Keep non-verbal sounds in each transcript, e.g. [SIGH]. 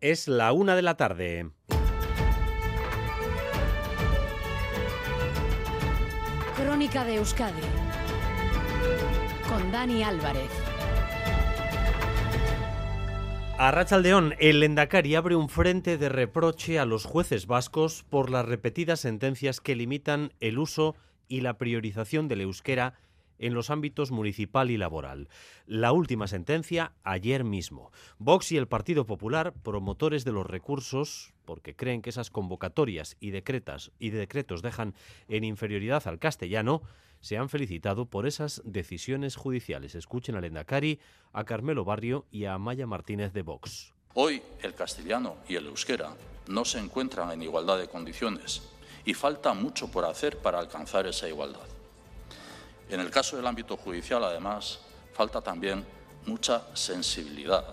Es la una de la tarde. Crónica de Euskadi con Dani Álvarez. A Rachaldeón, el Endacari abre un frente de reproche a los jueces vascos por las repetidas sentencias que limitan el uso y la priorización del euskera en los ámbitos municipal y laboral. La última sentencia ayer mismo. Vox y el Partido Popular, promotores de los recursos, porque creen que esas convocatorias y decretas y decretos dejan en inferioridad al castellano, se han felicitado por esas decisiones judiciales. Escuchen al Endacari, a Carmelo Barrio y a Amaya Martínez de Vox. Hoy el castellano y el euskera no se encuentran en igualdad de condiciones y falta mucho por hacer para alcanzar esa igualdad. En el caso del ámbito judicial, además, falta también mucha sensibilidad.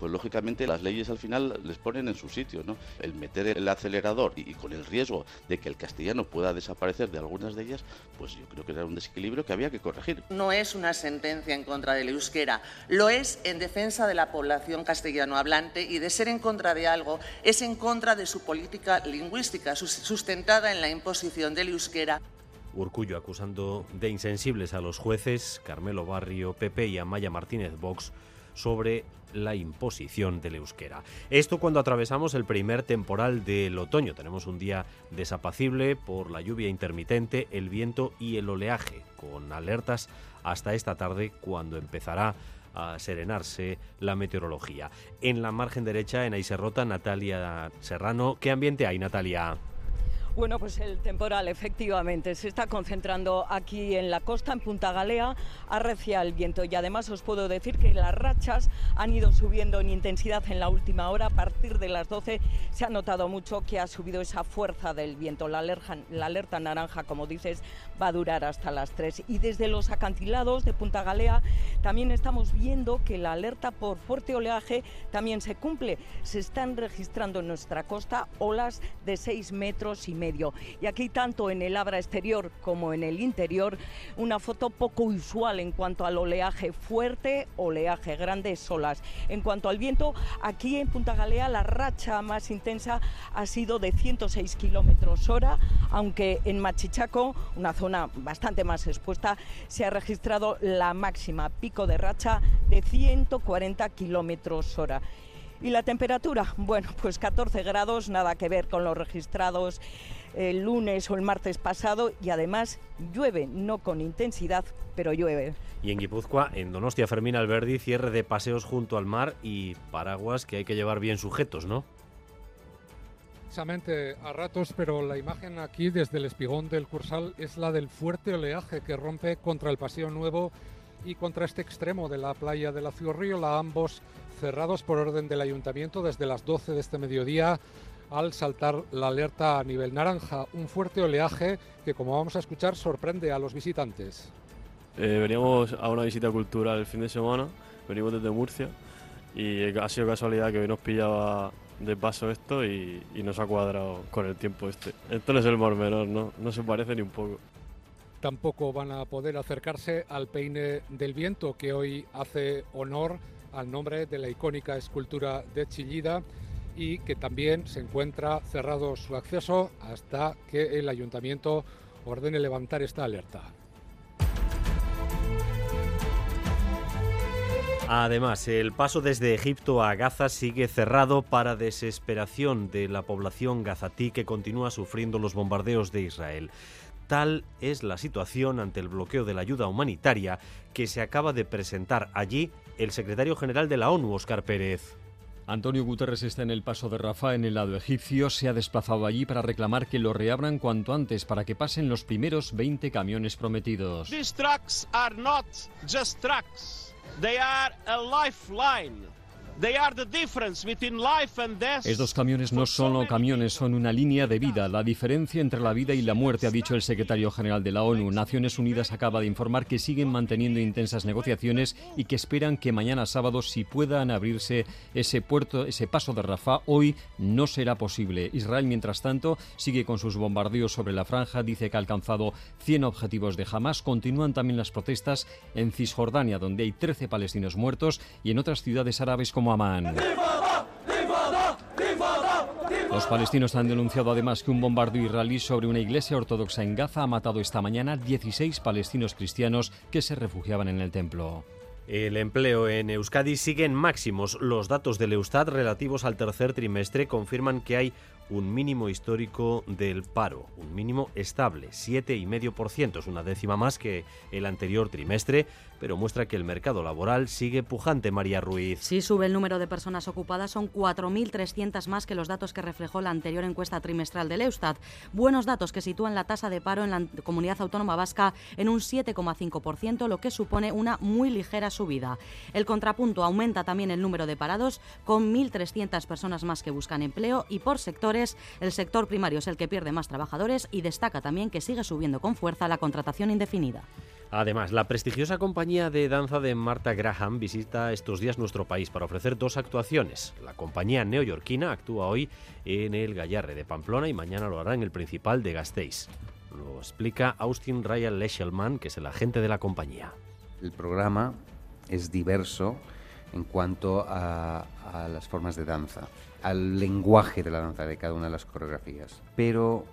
Pues lógicamente las leyes al final les ponen en su sitio, ¿no? El meter el acelerador y, con el riesgo de que el castellano pueda desaparecer de algunas de ellas, pues yo creo que era un desequilibrio que había que corregir. No es una sentencia en contra del euskera, lo es en defensa de la población castellano hablante y de ser en contra de algo es en contra de su política lingüística sustentada en la imposición del euskera. Urcullo acusando de insensibles a los jueces, Carmelo Barrio, Pepe y Amaya Martínez Vox sobre la imposición del euskera. Esto cuando atravesamos el primer temporal del otoño. Tenemos un día desapacible por la lluvia intermitente, el viento y el oleaje, con alertas hasta esta tarde cuando empezará a serenarse la meteorología. En la margen derecha, en Aiserrota, Natalia Serrano. ¿Qué ambiente hay, Natalia? Bueno, pues el temporal efectivamente se está concentrando aquí en la costa, en Punta Galea, arrecia el viento y además os puedo decir que las rachas han ido subiendo en intensidad en la última hora. A partir de las 12 se ha notado mucho que ha subido esa fuerza del viento. La alerta, la alerta naranja, como dices, va a durar hasta las 3. Y desde los acantilados de Punta Galea también estamos viendo que la alerta por fuerte oleaje también se cumple. Se están registrando en nuestra costa olas de 6 metros y medio y aquí tanto en el abra exterior como en el interior, una foto poco usual en cuanto al oleaje fuerte, oleaje, grandes olas. En cuanto al viento, aquí en Punta Galea la racha más intensa ha sido de 106 kilómetros hora, aunque en Machichaco, una zona bastante más expuesta, se ha registrado la máxima pico de racha de 140 kilómetros hora. ¿Y la temperatura? Bueno, pues 14 grados, nada que ver con los registrados el lunes o el martes pasado y además llueve, no con intensidad, pero llueve. Y en Guipúzcoa, en Donostia Fermín Alberdi, cierre de paseos junto al mar y paraguas que hay que llevar bien sujetos, ¿no? Precisamente a ratos, pero la imagen aquí desde el espigón del Cursal es la del fuerte oleaje que rompe contra el Paseo Nuevo y contra este extremo de la playa de la Ciurriola, ambos cerrados por orden del ayuntamiento desde las 12 de este mediodía al saltar la alerta a nivel naranja. Un fuerte oleaje que, como vamos a escuchar, sorprende a los visitantes. Eh, veníamos a una visita cultural el fin de semana, venimos desde Murcia y ha sido casualidad que nos pillaba de paso esto y, nos ha cuadrado con el tiempo este. Esto no es el mar menor, ¿no? no se parece ni un poco. Tampoco van a poder acercarse al peine del viento que hoy hace honor al nombre de la icónica escultura de Chillida y que también se encuentra cerrado su acceso hasta que el ayuntamiento ordene levantar esta alerta. Además, el paso desde Egipto a Gaza sigue cerrado para desesperación de la población gazatí que continúa sufriendo los bombardeos de Israel. Tal es la situación ante el bloqueo de la ayuda humanitaria que se acaba de presentar allí el secretario general de la ONU, Óscar Pérez. Antonio Guterres está en el paso de Rafa en el lado egipcio. Se ha desplazado allí para reclamar que lo reabran cuanto antes para que pasen los primeros 20 camiones prometidos. These trucks are not just trucks. They are a lifeline estos camiones no son camiones, son una línea de vida, la diferencia entre la vida y la muerte, ha dicho el secretario general de la ONU. Naciones Unidas acaba de informar que siguen manteniendo intensas negociaciones y que esperan que mañana sábado si puedan abrirse ese puerto, ese paso de Rafah, hoy no será posible. Israel, mientras tanto, sigue con sus bombardeos sobre la franja, dice que ha alcanzado 100 objetivos de Hamas. Continúan también las protestas en Cisjordania, donde hay 13 palestinos muertos, y en otras ciudades árabes como Los palestinos han denunciado además que un bombardeo israelí sobre una iglesia ortodoxa en Gaza ha matado esta mañana 16 palestinos cristianos que se refugiaban en el templo. El empleo en Euskadi sigue en máximos. Los datos del Eustat relativos al tercer trimestre confirman que hay un mínimo histórico del paro, un mínimo estable, 7,5%, es una décima más que el anterior trimestre, pero muestra que el mercado laboral sigue pujante, María Ruiz. Sí, sube el número de personas ocupadas, son 4.300 más que los datos que reflejó la anterior encuesta trimestral del Eustat. Buenos datos que sitúan la tasa de paro en la comunidad autónoma vasca en un 7,5%, lo que supone una muy ligera subida. El contrapunto aumenta también el número de parados, con 1.300 personas más que buscan empleo y por sectores, el sector primario es el que pierde más trabajadores y destaca también que sigue subiendo con fuerza la contratación indefinida. Además, la prestigiosa compañía de danza de Martha Graham visita estos días nuestro país para ofrecer dos actuaciones. La compañía neoyorquina actúa hoy en el Gallarre de Pamplona y mañana lo hará en el Principal de Gasteiz. Lo explica Austin Ryan Leschelman, que es el agente de la compañía. El programa es diverso en cuanto a, a las formas de danza, al lenguaje de la danza de cada una de las coreografías, pero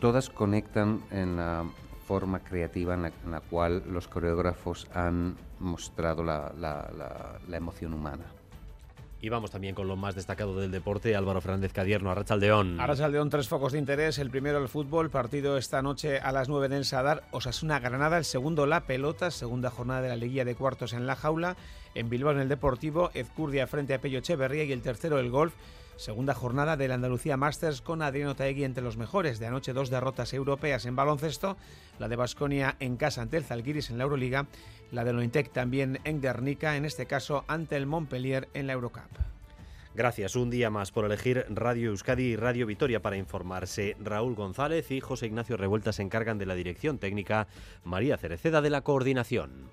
todas conectan en la forma creativa en la, en la cual los coreógrafos han mostrado la, la- la- la emoción humana. Y vamos también con lo más destacado del deporte, Álvaro Fernández Cadierno, Arrachaldeón. Arrachaldeón, tres focos de interés. El primero, el fútbol. Partido esta noche a las 9 en el Sadar. Osasuna Granada. El segundo, la pelota. Segunda jornada de la liguilla de cuartos en la jaula. En Bilbao, en el Deportivo. Ezcurdia frente a Pello Echeverría. Y el tercero, el golf. Segunda jornada del Andalucía Masters con Adriano Taegui entre los mejores. De anoche, dos derrotas europeas en baloncesto. La de Basconia en casa ante el Zalgiris en la Euroliga. La de Lointec también en Guernica. En este caso, ante el Montpellier en la Eurocup. Gracias un día más por elegir Radio Euskadi y Radio Vitoria para informarse. Raúl González y José Ignacio Revuelta se encargan de la dirección técnica, María Cereceda de la coordinación.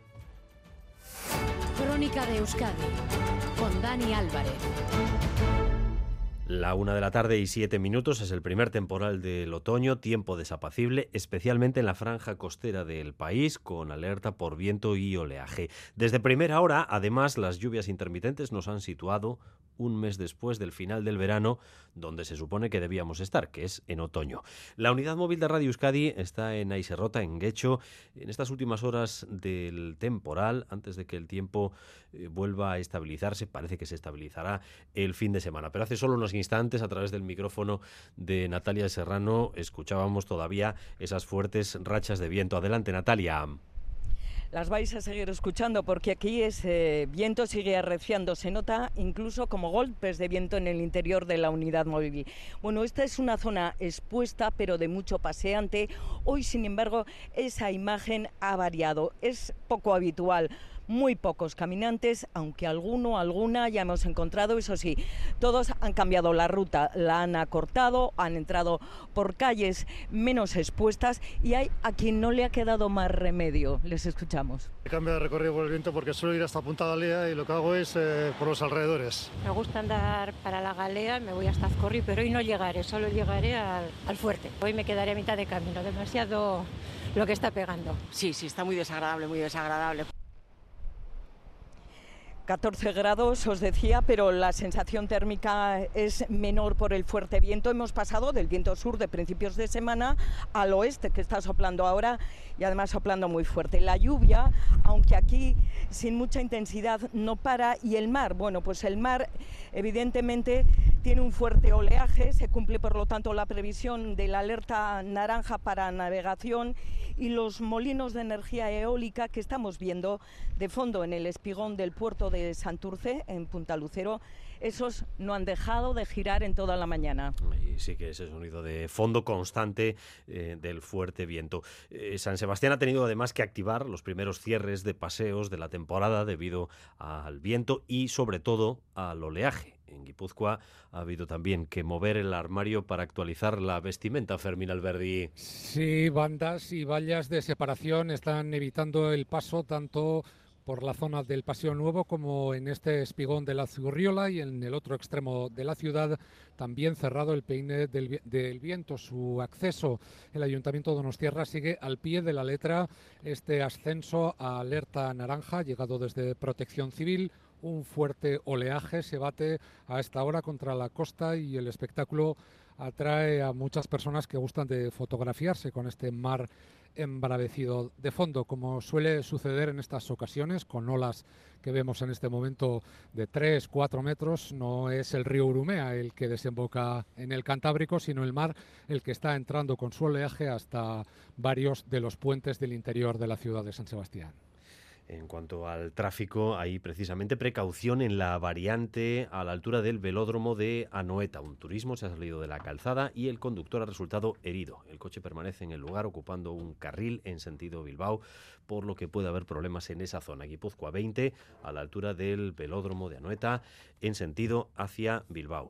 Crónica de Euskadi con Dani Álvarez. La una de la tarde y siete minutos es el primer temporal del otoño, tiempo desapacible, especialmente en la franja costera del país, con alerta por viento y oleaje. Desde primera hora, además, las lluvias intermitentes nos han situado un mes después del final del verano, donde se supone que debíamos estar, que es en otoño. La unidad móvil de Radio Euskadi está en Aiserrota, en Guecho, en estas últimas horas del temporal, antes de que el tiempo eh, vuelva a estabilizarse, parece que se estabilizará el fin de semana. Pero hace solo unos instantes, a través del micrófono de Natalia Serrano, escuchábamos todavía esas fuertes rachas de viento. Adelante, Natalia. Las vais a seguir escuchando porque aquí ese viento sigue arreciando. Se nota incluso como golpes de viento en el interior de la unidad móvil. Bueno, esta es una zona expuesta pero de mucho paseante. Hoy, sin embargo, esa imagen ha variado. Es poco habitual muy pocos caminantes, aunque alguno, alguna ya hemos encontrado, eso sí, todos han cambiado la ruta, la han acortado, han entrado por calles menos expuestas y hay a quien no le ha quedado más remedio. Les escuchamos. He cambiado de recorrido por el viento porque suelo ir hasta Punta Galea y lo que hago es eh, por los alrededores. Me gusta andar para la galea, me voy hasta Azcorri, pero hoy no llegaré, solo llegaré al, al fuerte. Hoy me quedaré a mitad de camino, demasiado lo que está pegando. Sí, sí, está muy desagradable, muy desagradable. 14 grados, os decía, pero la sensación térmica es menor por el fuerte viento. Hemos pasado del viento sur de principios de semana al oeste, que está soplando ahora y además soplando muy fuerte. La lluvia, aunque aquí sin mucha intensidad, no para. Y el mar, bueno, pues el mar evidentemente tiene un fuerte oleaje, se cumple por lo tanto la previsión de la alerta naranja para navegación y los molinos de energía eólica que estamos viendo de fondo en el espigón del puerto de Santurce, en Punta Lucero, esos no han dejado de girar en toda la mañana. Sí que ese sonido de fondo constante eh, del fuerte viento. Eh, San Sebastián ha tenido además que activar los primeros cierres de paseos de la temporada debido al viento y sobre todo al oleaje. En Guipúzcoa ha habido también que mover el armario para actualizar la vestimenta, Fermín Alberdi. Sí, bandas y vallas de separación están evitando el paso tanto por la zona del Paseo Nuevo como en este espigón de la Zurriola y en el otro extremo de la ciudad también cerrado el peine del, del viento. Su acceso, el Ayuntamiento de Donostierra sigue al pie de la letra este ascenso a alerta naranja llegado desde Protección Civil un fuerte oleaje se bate a esta hora contra la costa y el espectáculo atrae a muchas personas que gustan de fotografiarse con este mar embravecido de fondo, como suele suceder en estas ocasiones, con olas que vemos en este momento de 3, 4 metros. No es el río Urumea el que desemboca en el Cantábrico, sino el mar el que está entrando con su oleaje hasta varios de los puentes del interior de la ciudad de San Sebastián. En cuanto al tráfico, hay precisamente precaución en la variante a la altura del velódromo de Anoeta. Un turismo se ha salido de la calzada y el conductor ha resultado herido. El coche permanece en el lugar ocupando un carril en sentido Bilbao, por lo que puede haber problemas en esa zona. Guipúzcoa 20 a la altura del velódromo de Anoeta en sentido hacia Bilbao.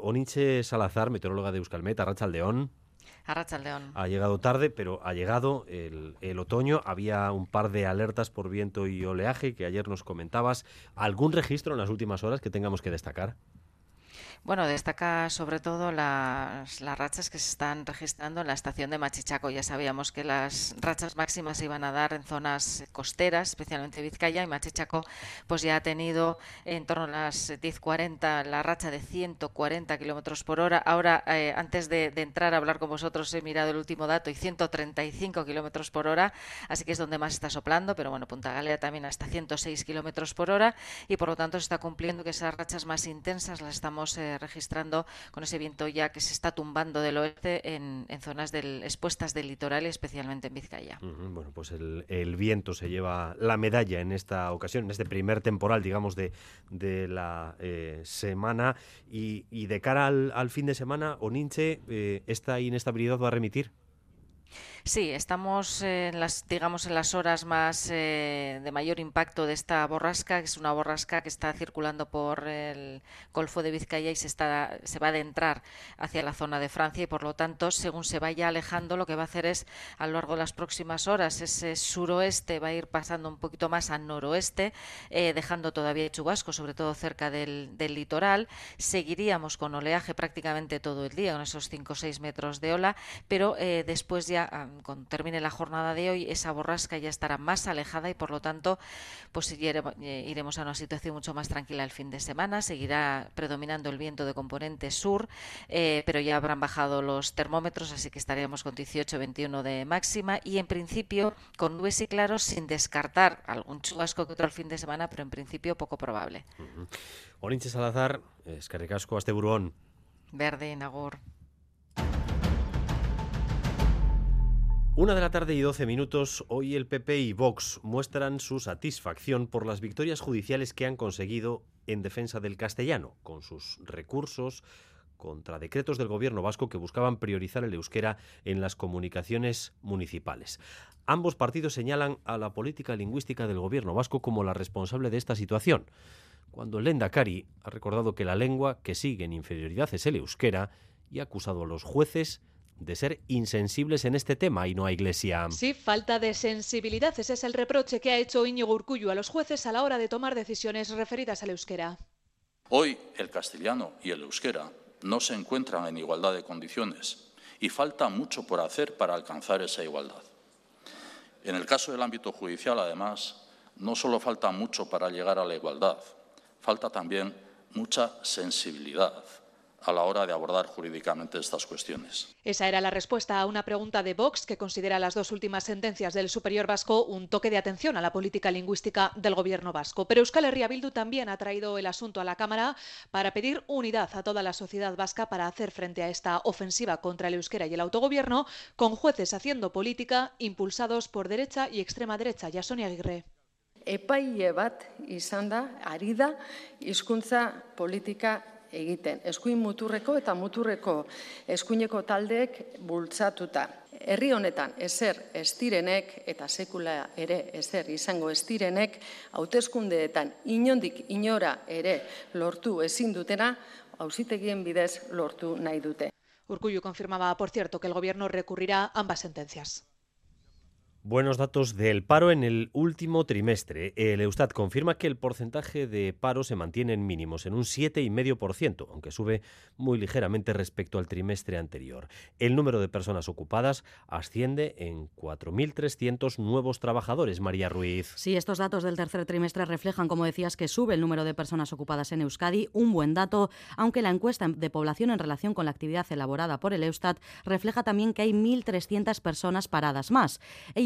Oniche Salazar, meteoróloga de Euskalmet, Arrachaldeón. Ha llegado tarde, pero ha llegado el, el, otoño. Había un par de alertas por viento y oleaje que ayer nos comentabas. ¿Algún registro en las últimas horas que tengamos que destacar? Bueno, destaca sobre todo las, las, rachas que se están registrando en la estación de Machichaco. Ya sabíamos que las rachas máximas se iban a dar en zonas costeras, especialmente Vizcaya, y Machichaco pues ya ha tenido en torno a las 10.40 la racha de 140 kilómetros por hora. Ahora, eh, antes de, entrar a hablar con vosotros, he mirado el último dato y 135 kilómetros por hora, así que es donde más está soplando, pero bueno, Punta Galera también hasta 106 kilómetros por hora y por lo tanto se está cumpliendo que esas rachas más intensas las estamos eh, registrando con ese viento ya que se está tumbando del oeste en, en zonas del, expuestas del litoral, especialmente en Vizcaya. Bueno, pues el, el, viento se lleva la medalla en esta ocasión, en este primer temporal, digamos, de, de la eh, semana. Y, y, de cara al, al, fin de semana, Oninche, eh, ¿esta inestabilidad va a remitir? Sí, estamos en las, digamos, en las horas más eh, de mayor impacto de esta borrasca, que es una borrasca que está circulando por el Golfo de Vizcaya y se, está, se va a adentrar hacia la zona de Francia y por lo tanto, según se vaya alejando, lo que va a hacer es a lo largo de las próximas horas ese suroeste va a ir pasando un poquito más al noroeste, eh, dejando todavía chubasco, sobre todo cerca del, del, litoral. Seguiríamos con oleaje prácticamente todo el día, con esos 5 o 6 metros de ola, pero eh, después ya cuando termine la jornada de hoy, esa borrasca ya estará más alejada y por lo tanto, pues iremos a una situación mucho más tranquila el fin de semana. Seguirá predominando el viento de componente sur, eh, pero ya habrán bajado los termómetros, así que estaríamos con 18-21 de máxima y en principio con nubes y claros sin descartar algún chubasco que otro el fin de semana, pero en principio poco probable. Uh -huh. Salazar, escarricasco este burón. Verde, Nagur. Una de la tarde y 12 minutos, hoy el PP y Vox muestran su satisfacción por las victorias judiciales que han conseguido en defensa del castellano, con sus recursos contra decretos del gobierno vasco que buscaban priorizar el euskera en las comunicaciones municipales. Ambos partidos señalan a la política lingüística del gobierno vasco como la responsable de esta situación, cuando el Lendakari ha recordado que la lengua que sigue en inferioridad es el euskera y ha acusado a los jueces de ser insensibles en este tema y no a Iglesia. Sí, falta de sensibilidad. Ese es el reproche que ha hecho Íñigo Urcullu a los jueces a la hora de tomar decisiones referidas al euskera. Hoy el castellano y el euskera no se encuentran en igualdad de condiciones y falta mucho por hacer para alcanzar esa igualdad. En el caso del ámbito judicial, además, no solo falta mucho para llegar a la igualdad, falta también mucha sensibilidad a la hora de abordar jurídicamente estas cuestiones. Esa era la respuesta a una pregunta de Vox que considera las dos últimas sentencias del Superior Vasco un toque de atención a la política lingüística del gobierno vasco. Pero Euskal Herria Bildu también ha traído el asunto a la Cámara para pedir unidad a toda la sociedad vasca para hacer frente a esta ofensiva contra el euskera y el autogobierno, con jueces haciendo política impulsados por derecha y extrema derecha. Ya Sonia Aguirre. Epaile bat izan da, ari da, hizkuntza politika egiten. Eskuin muturreko eta muturreko eskuineko taldeek bultzatuta. Herri honetan ezer estirenek eta sekula ere ezer izango estirenek hauteskundeetan inondik inora ere lortu ezin dutena ausitegien bidez lortu nahi dute. Urkullu confirmaba, por cierto, que el gobierno recurrirá ambas sentencias. Buenos datos del paro en el último trimestre. El Eustat confirma que el porcentaje de paro se mantiene en mínimos, en un 7,5%, aunque sube muy ligeramente respecto al trimestre anterior. El número de personas ocupadas asciende en 4.300 nuevos trabajadores. María Ruiz. Sí, estos datos del tercer trimestre reflejan, como decías, que sube el número de personas ocupadas en Euskadi, un buen dato, aunque la encuesta de población en relación con la actividad elaborada por el Eustat refleja también que hay 1.300 personas paradas más.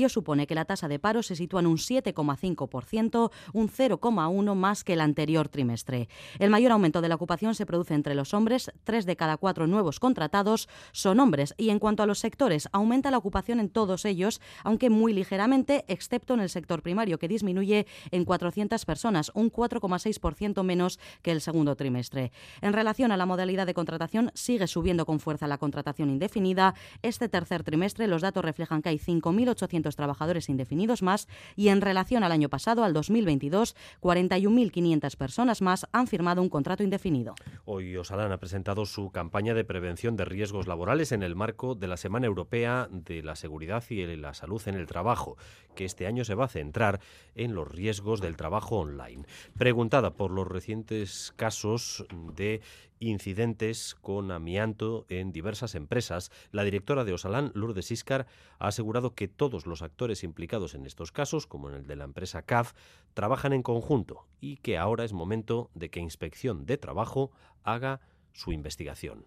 Supone que la tasa de paro se sitúa en un 7,5%, un 0,1 más que el anterior trimestre. El mayor aumento de la ocupación se produce entre los hombres, tres de cada cuatro nuevos contratados son hombres y en cuanto a los sectores, aumenta la ocupación en todos ellos, aunque muy ligeramente, excepto en el sector primario, que disminuye en 400 personas, un 4,6% menos que el segundo trimestre. En relación a la modalidad de contratación, sigue subiendo con fuerza la contratación indefinida. Este tercer trimestre los datos reflejan que hay 5.800 trabajadores indefinidos más y en relación al año pasado, al 2022, 41.500 personas más han firmado un contrato indefinido. Hoy Osalan ha presentado su campaña de prevención de riesgos laborales en el marco de la Semana Europea de la Seguridad y la Salud en el Trabajo, que este año se va a centrar en los riesgos del trabajo online. Preguntada por los recientes casos de incidentes con amianto en diversas empresas, la directora de Osalán, Lourdes Iscar, ha asegurado que todos los actores implicados en estos casos, como en el de la empresa CAF, trabajan en conjunto y que ahora es momento de que Inspección de Trabajo haga su investigación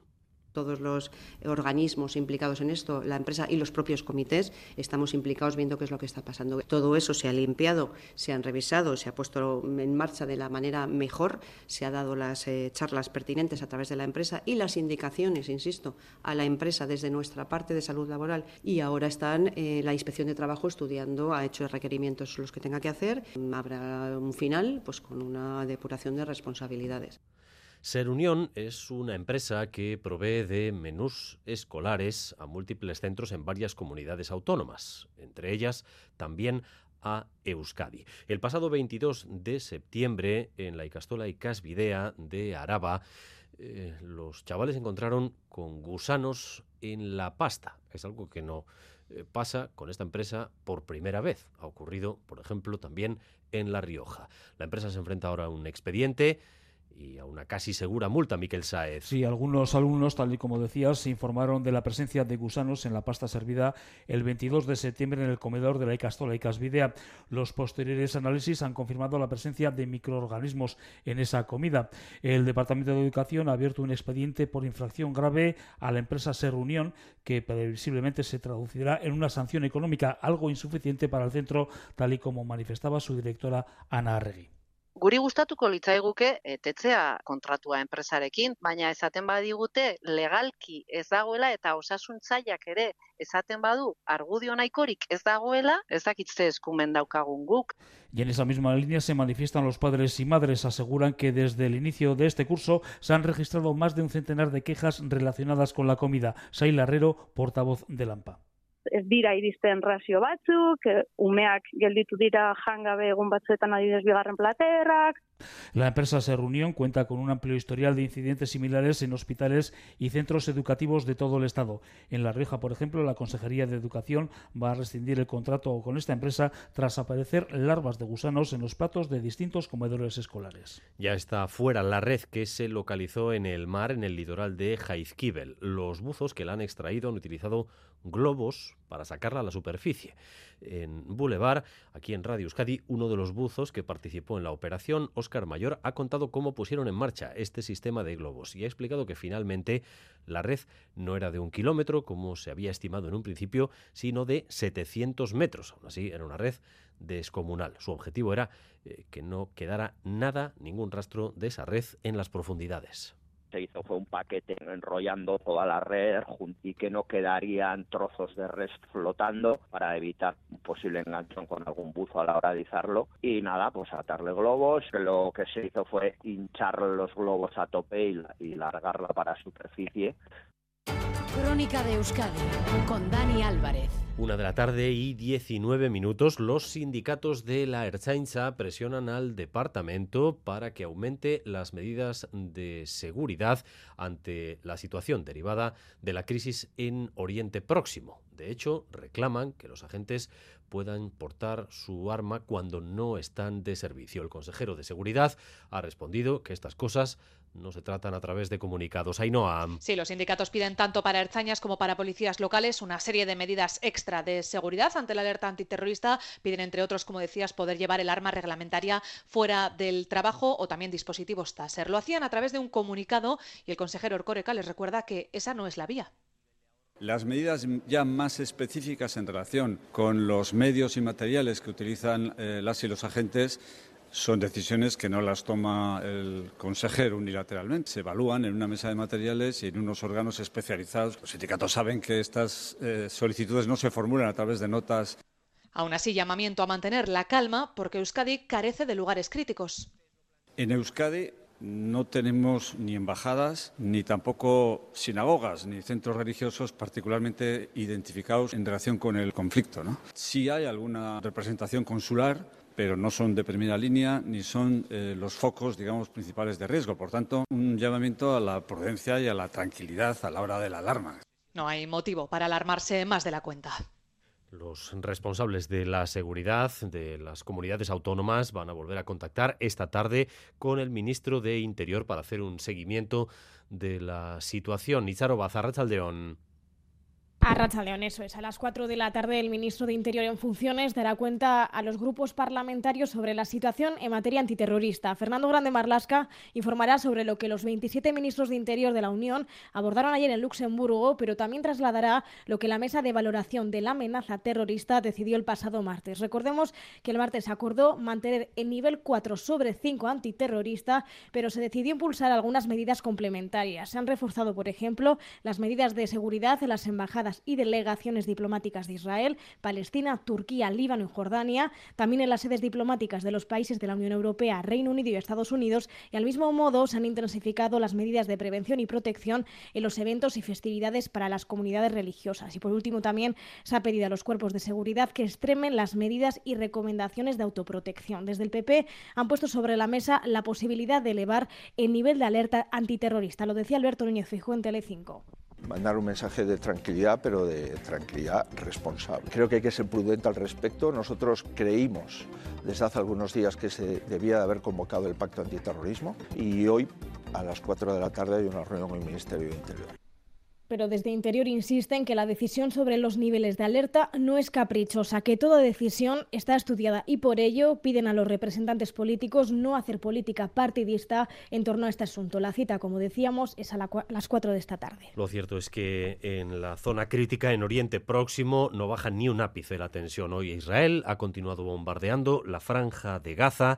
todos los organismos implicados en esto, la empresa y los propios comités, estamos implicados viendo qué es lo que está pasando. Todo eso se ha limpiado, se han revisado, se ha puesto en marcha de la manera mejor, se ha dado las eh, charlas pertinentes a través de la empresa y las indicaciones, insisto, a la empresa desde nuestra parte de salud laboral y ahora están eh, la inspección de trabajo estudiando, ha hecho requerimientos los que tenga que hacer, habrá un final pues con una depuración de responsabilidades. Ser Unión es una empresa que provee de menús escolares a múltiples centros en varias comunidades autónomas, entre ellas también a Euskadi. El pasado 22 de septiembre, en la Icastola y Casvidea de Araba, eh, los chavales encontraron con gusanos en la pasta. Es algo que no eh, pasa con esta empresa por primera vez. Ha ocurrido, por ejemplo, también en La Rioja. La empresa se enfrenta ahora a un expediente y a una casi segura multa, Miquel Saez. Sí, algunos alumnos, tal y como decías, se informaron de la presencia de gusanos en la pasta servida el 22 de septiembre en el comedor de la Icastola y Casvidea. Los posteriores análisis han confirmado la presencia de microorganismos en esa comida. El Departamento de Educación ha abierto un expediente por infracción grave a la empresa Ser Unión, que previsiblemente se traducirá en una sanción económica algo insuficiente para el centro, tal y como manifestaba su directora Ana Arregui. Guri gustatuko litzaiguke etetzea kontratua enpresarekin, baina esaten badigute legalki ez dagoela eta osasuntzaileak ere esaten badu argudio nahikorik ez dagoela, ez dakitze eskumen daukagun guk. Y en esa misma línea se manifiestan los padres y madres. Aseguran que desde el inicio de este curso se han registrado más de un centenar de quejas relacionadas con la comida. Sail Herrero, portavoz de Lampa. Ez dira iristen razio batzuk, eh, umeak gelditu dira jangabe egun batzuetan adidez bigarren platerrak, La empresa Ser Unión cuenta con un amplio historial de incidentes similares en hospitales y centros educativos de todo el Estado. En La Rioja, por ejemplo, la Consejería de Educación va a rescindir el contrato con esta empresa tras aparecer larvas de gusanos en los platos de distintos comedores escolares. Ya está fuera la red que se localizó en el mar en el litoral de Jaizkibel. Los buzos que la han extraído han utilizado globos para sacarla a la superficie. En Boulevard, aquí en Radio Euskadi, uno de los buzos que participó en la operación, Oscar Mayor, ha contado cómo pusieron en marcha este sistema de globos y ha explicado que finalmente la red no era de un kilómetro, como se había estimado en un principio, sino de 700 metros. Aún así, era una red descomunal. Su objetivo era eh, que no quedara nada, ningún rastro de esa red en las profundidades se hizo fue un paquete enrollando toda la red y que no quedarían trozos de red flotando para evitar un posible enganchón con algún buzo a la hora de izarlo. Y nada pues atarle globos. Lo que se hizo fue hinchar los globos a tope y, y largarla para superficie Crónica de Euskadi con Dani Álvarez. Una de la tarde y 19 minutos, los sindicatos de la Erchaincha presionan al departamento para que aumente las medidas de seguridad ante la situación derivada de la crisis en Oriente Próximo. De hecho, reclaman que los agentes puedan portar su arma cuando no están de servicio. El consejero de Seguridad ha respondido que estas cosas no se tratan a través de comunicados. Ainhoa. Sí, los sindicatos piden tanto para Erzañas como para policías locales una serie de medidas extra de seguridad ante la alerta antiterrorista. Piden, entre otros, como decías, poder llevar el arma reglamentaria fuera del trabajo o también dispositivos Taser. Lo hacían a través de un comunicado y el consejero Orcoreca les recuerda que esa no es la vía. Las medidas ya más específicas en relación con los medios y materiales que utilizan eh, las y los agentes son decisiones que no las toma el consejero unilateralmente. Se evalúan en una mesa de materiales y en unos órganos especializados. Los sindicatos saben que estas eh, solicitudes no se formulan a través de notas. Aún así, llamamiento a mantener la calma porque Euskadi carece de lugares críticos. En Euskadi no tenemos ni embajadas, ni tampoco sinagogas, ni centros religiosos particularmente identificados en relación con el conflicto. ¿no? Sí hay alguna representación consular, pero no son de primera línea ni son eh, los focos, digamos, principales de riesgo. Por tanto, un llamamiento a la prudencia y a la tranquilidad a la hora de la alarma. No hay motivo para alarmarse más de la cuenta. Los responsables de la seguridad de las comunidades autónomas van a volver a contactar esta tarde con el ministro de Interior para hacer un seguimiento de la situación. A Racha León, eso es. A las 4 de la tarde el ministro de Interior en funciones dará cuenta a los grupos parlamentarios sobre la situación en materia antiterrorista. Fernando Grande Marlasca informará sobre lo que los 27 ministros de Interior de la Unión abordaron ayer en Luxemburgo, pero también trasladará lo que la mesa de valoración de la amenaza terrorista decidió el pasado martes. Recordemos que el martes acordó mantener el nivel 4 sobre 5 antiterrorista, pero se decidió impulsar algunas medidas complementarias. Se han reforzado, por ejemplo, las medidas de seguridad en las embajadas y delegaciones diplomáticas de Israel, Palestina, Turquía, Líbano y Jordania, también en las sedes diplomáticas de los países de la Unión Europea, Reino Unido y Estados Unidos, y al mismo modo se han intensificado las medidas de prevención y protección en los eventos y festividades para las comunidades religiosas. Y por último también se ha pedido a los cuerpos de seguridad que extremen las medidas y recomendaciones de autoprotección. Desde el PP han puesto sobre la mesa la posibilidad de elevar el nivel de alerta antiterrorista. Lo decía Alberto Núñez Fijó en Telecinco mandar un mensaje de tranquilidad, pero de tranquilidad responsable. Creo que hay que ser prudente al respecto. Nosotros creímos desde hace algunos días que se debía de haber convocado el pacto antiterrorismo y hoy a las 4 de la tarde hay una reunión con el Ministerio de Interior pero desde Interior insisten que la decisión sobre los niveles de alerta no es caprichosa, que toda decisión está estudiada y por ello piden a los representantes políticos no hacer política partidista en torno a este asunto. La cita, como decíamos, es a, las 4 de esta tarde. Lo cierto es que en la zona crítica en Oriente Próximo no baja ni un ápice la tensión. Hoy Israel ha continuado bombardeando la franja de Gaza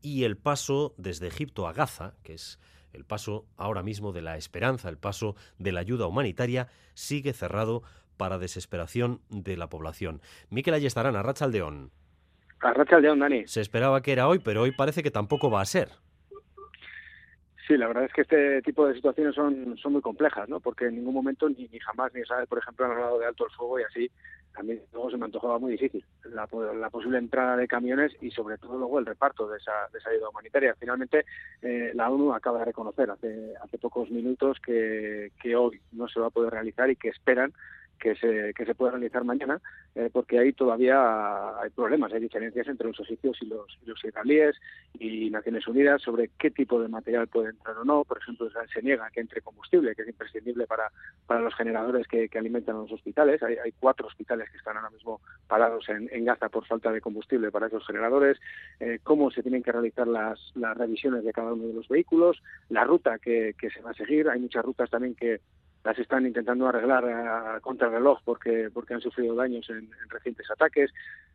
y el paso desde Egipto a Gaza, que es el paso ahora mismo de la esperanza, el paso de la ayuda humanitaria, sigue cerrado para desesperación de la población. Miquel Ayestarán, Arrachaldeón. Arrachaldeón, Dani. Se esperaba que era hoy, pero hoy parece que tampoco va a ser. Sí, la verdad es que este tipo de situaciones son, son muy complejas, ¿no? Porque en ningún momento, ni, ni jamás, ni Israel, por ejemplo, han hablado de alto el fuego y así, también luego se me antojaba muy difícil la, posible entrada de camiones y sobre todo luego el reparto de esa, de esa ayuda humanitaria. Finalmente, eh, la ONU acaba de reconocer hace, hace pocos minutos que, que hoy no se va a poder realizar y que esperan que se, que se pueda realizar mañana, eh, porque ahí todavía hay problemas, hay diferencias entre los sitios y los, los israelíes y Naciones Unidas sobre qué tipo de material puede entrar o no. Por ejemplo, se niega que entre combustible, que es imprescindible para, para los generadores que, que alimentan a los hospitales. Hay, hay, cuatro hospitales que están ahora mismo parados en, en Gaza por falta de combustible para esos generadores. Eh, cómo se tienen que realizar las, las revisiones de cada uno de los vehículos, la ruta que, que se va a seguir. Hay muchas rutas también que las están intentando arreglar a contrarreloj porque porque han sufrido daños en, recientes ataques.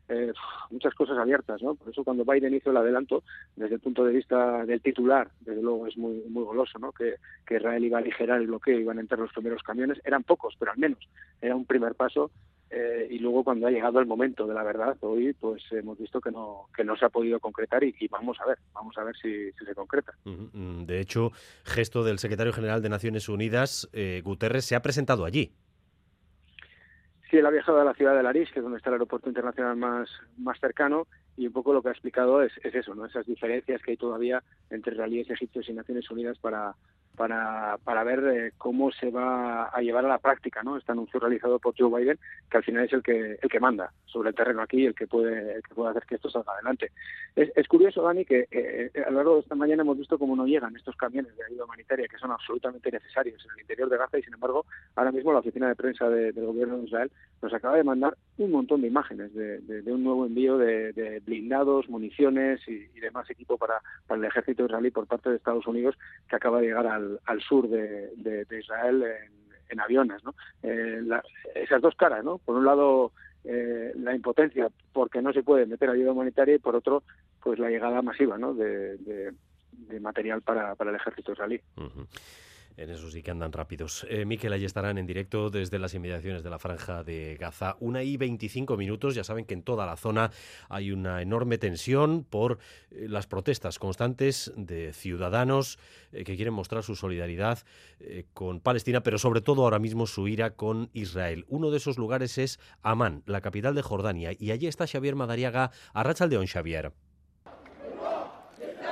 Eh, muchas cosas abiertas no por eso cuando Biden hizo el adelanto desde el punto de vista del titular desde luego es muy muy goloso no que, que Israel iba a aligerar el bloqueo iban a entrar los primeros camiones. Eran pocos pero al menos era un primer paso eh, y luego cuando ha llegado el momento de la verdad, hoy pues hemos visto que no, que no se ha podido concretar y, vamos a ver, vamos a ver si, se concreta. Mm, de hecho, gesto del secretario general de Naciones Unidas, eh, Guterres, se ha presentado allí. Sí, él ha viajado a la ciudad de Laris, que es donde está el aeropuerto internacional más, más cercano, y un poco lo que ha explicado es, es eso, ¿no? esas diferencias que hay todavía entre israelíes, egipcios y Naciones Unidas para, para, para ver eh, cómo se va a llevar a la práctica ¿no? este anuncio realizado por Joe Biden, que al final es el que, el que manda sobre el terreno aquí, el que puede, el que puede hacer que esto salga adelante. Es, es curioso, Dani, que eh, a lo largo de esta mañana hemos visto cómo no llegan estos camiones de ayuda humanitaria que son absolutamente necesarios en el interior de Gaza y, sin embargo, ahora mismo la oficina de prensa del gobierno de Israel nos acaba de mandar un montón de imágenes de, de, un nuevo envío de, blindados, municiones y, y demás equipo para, para el ejército israelí por parte de Estados Unidos que acaba de llegar al al, sur de, Israel en, aviones. ¿no? Eh, esas dos caras, ¿no? Por un lado, eh, la impotencia porque no se puede meter ayuda humanitaria y por otro, pues la llegada masiva ¿no? de, material para el ejército israelí. En eso sí que andan rápidos. Eh, Miquel, ahí estarán en directo desde las inmediaciones de la franja de Gaza. Una y 25 minutos. Ya saben que en toda la zona hay una enorme tensión por eh, las protestas constantes de ciudadanos eh, que quieren mostrar su solidaridad eh, con Palestina, pero sobre todo ahora mismo su ira con Israel. Uno de esos lugares es Amán, la capital de Jordania. Y allí está Xavier Madariaga. Arrachaldeón, Xavier.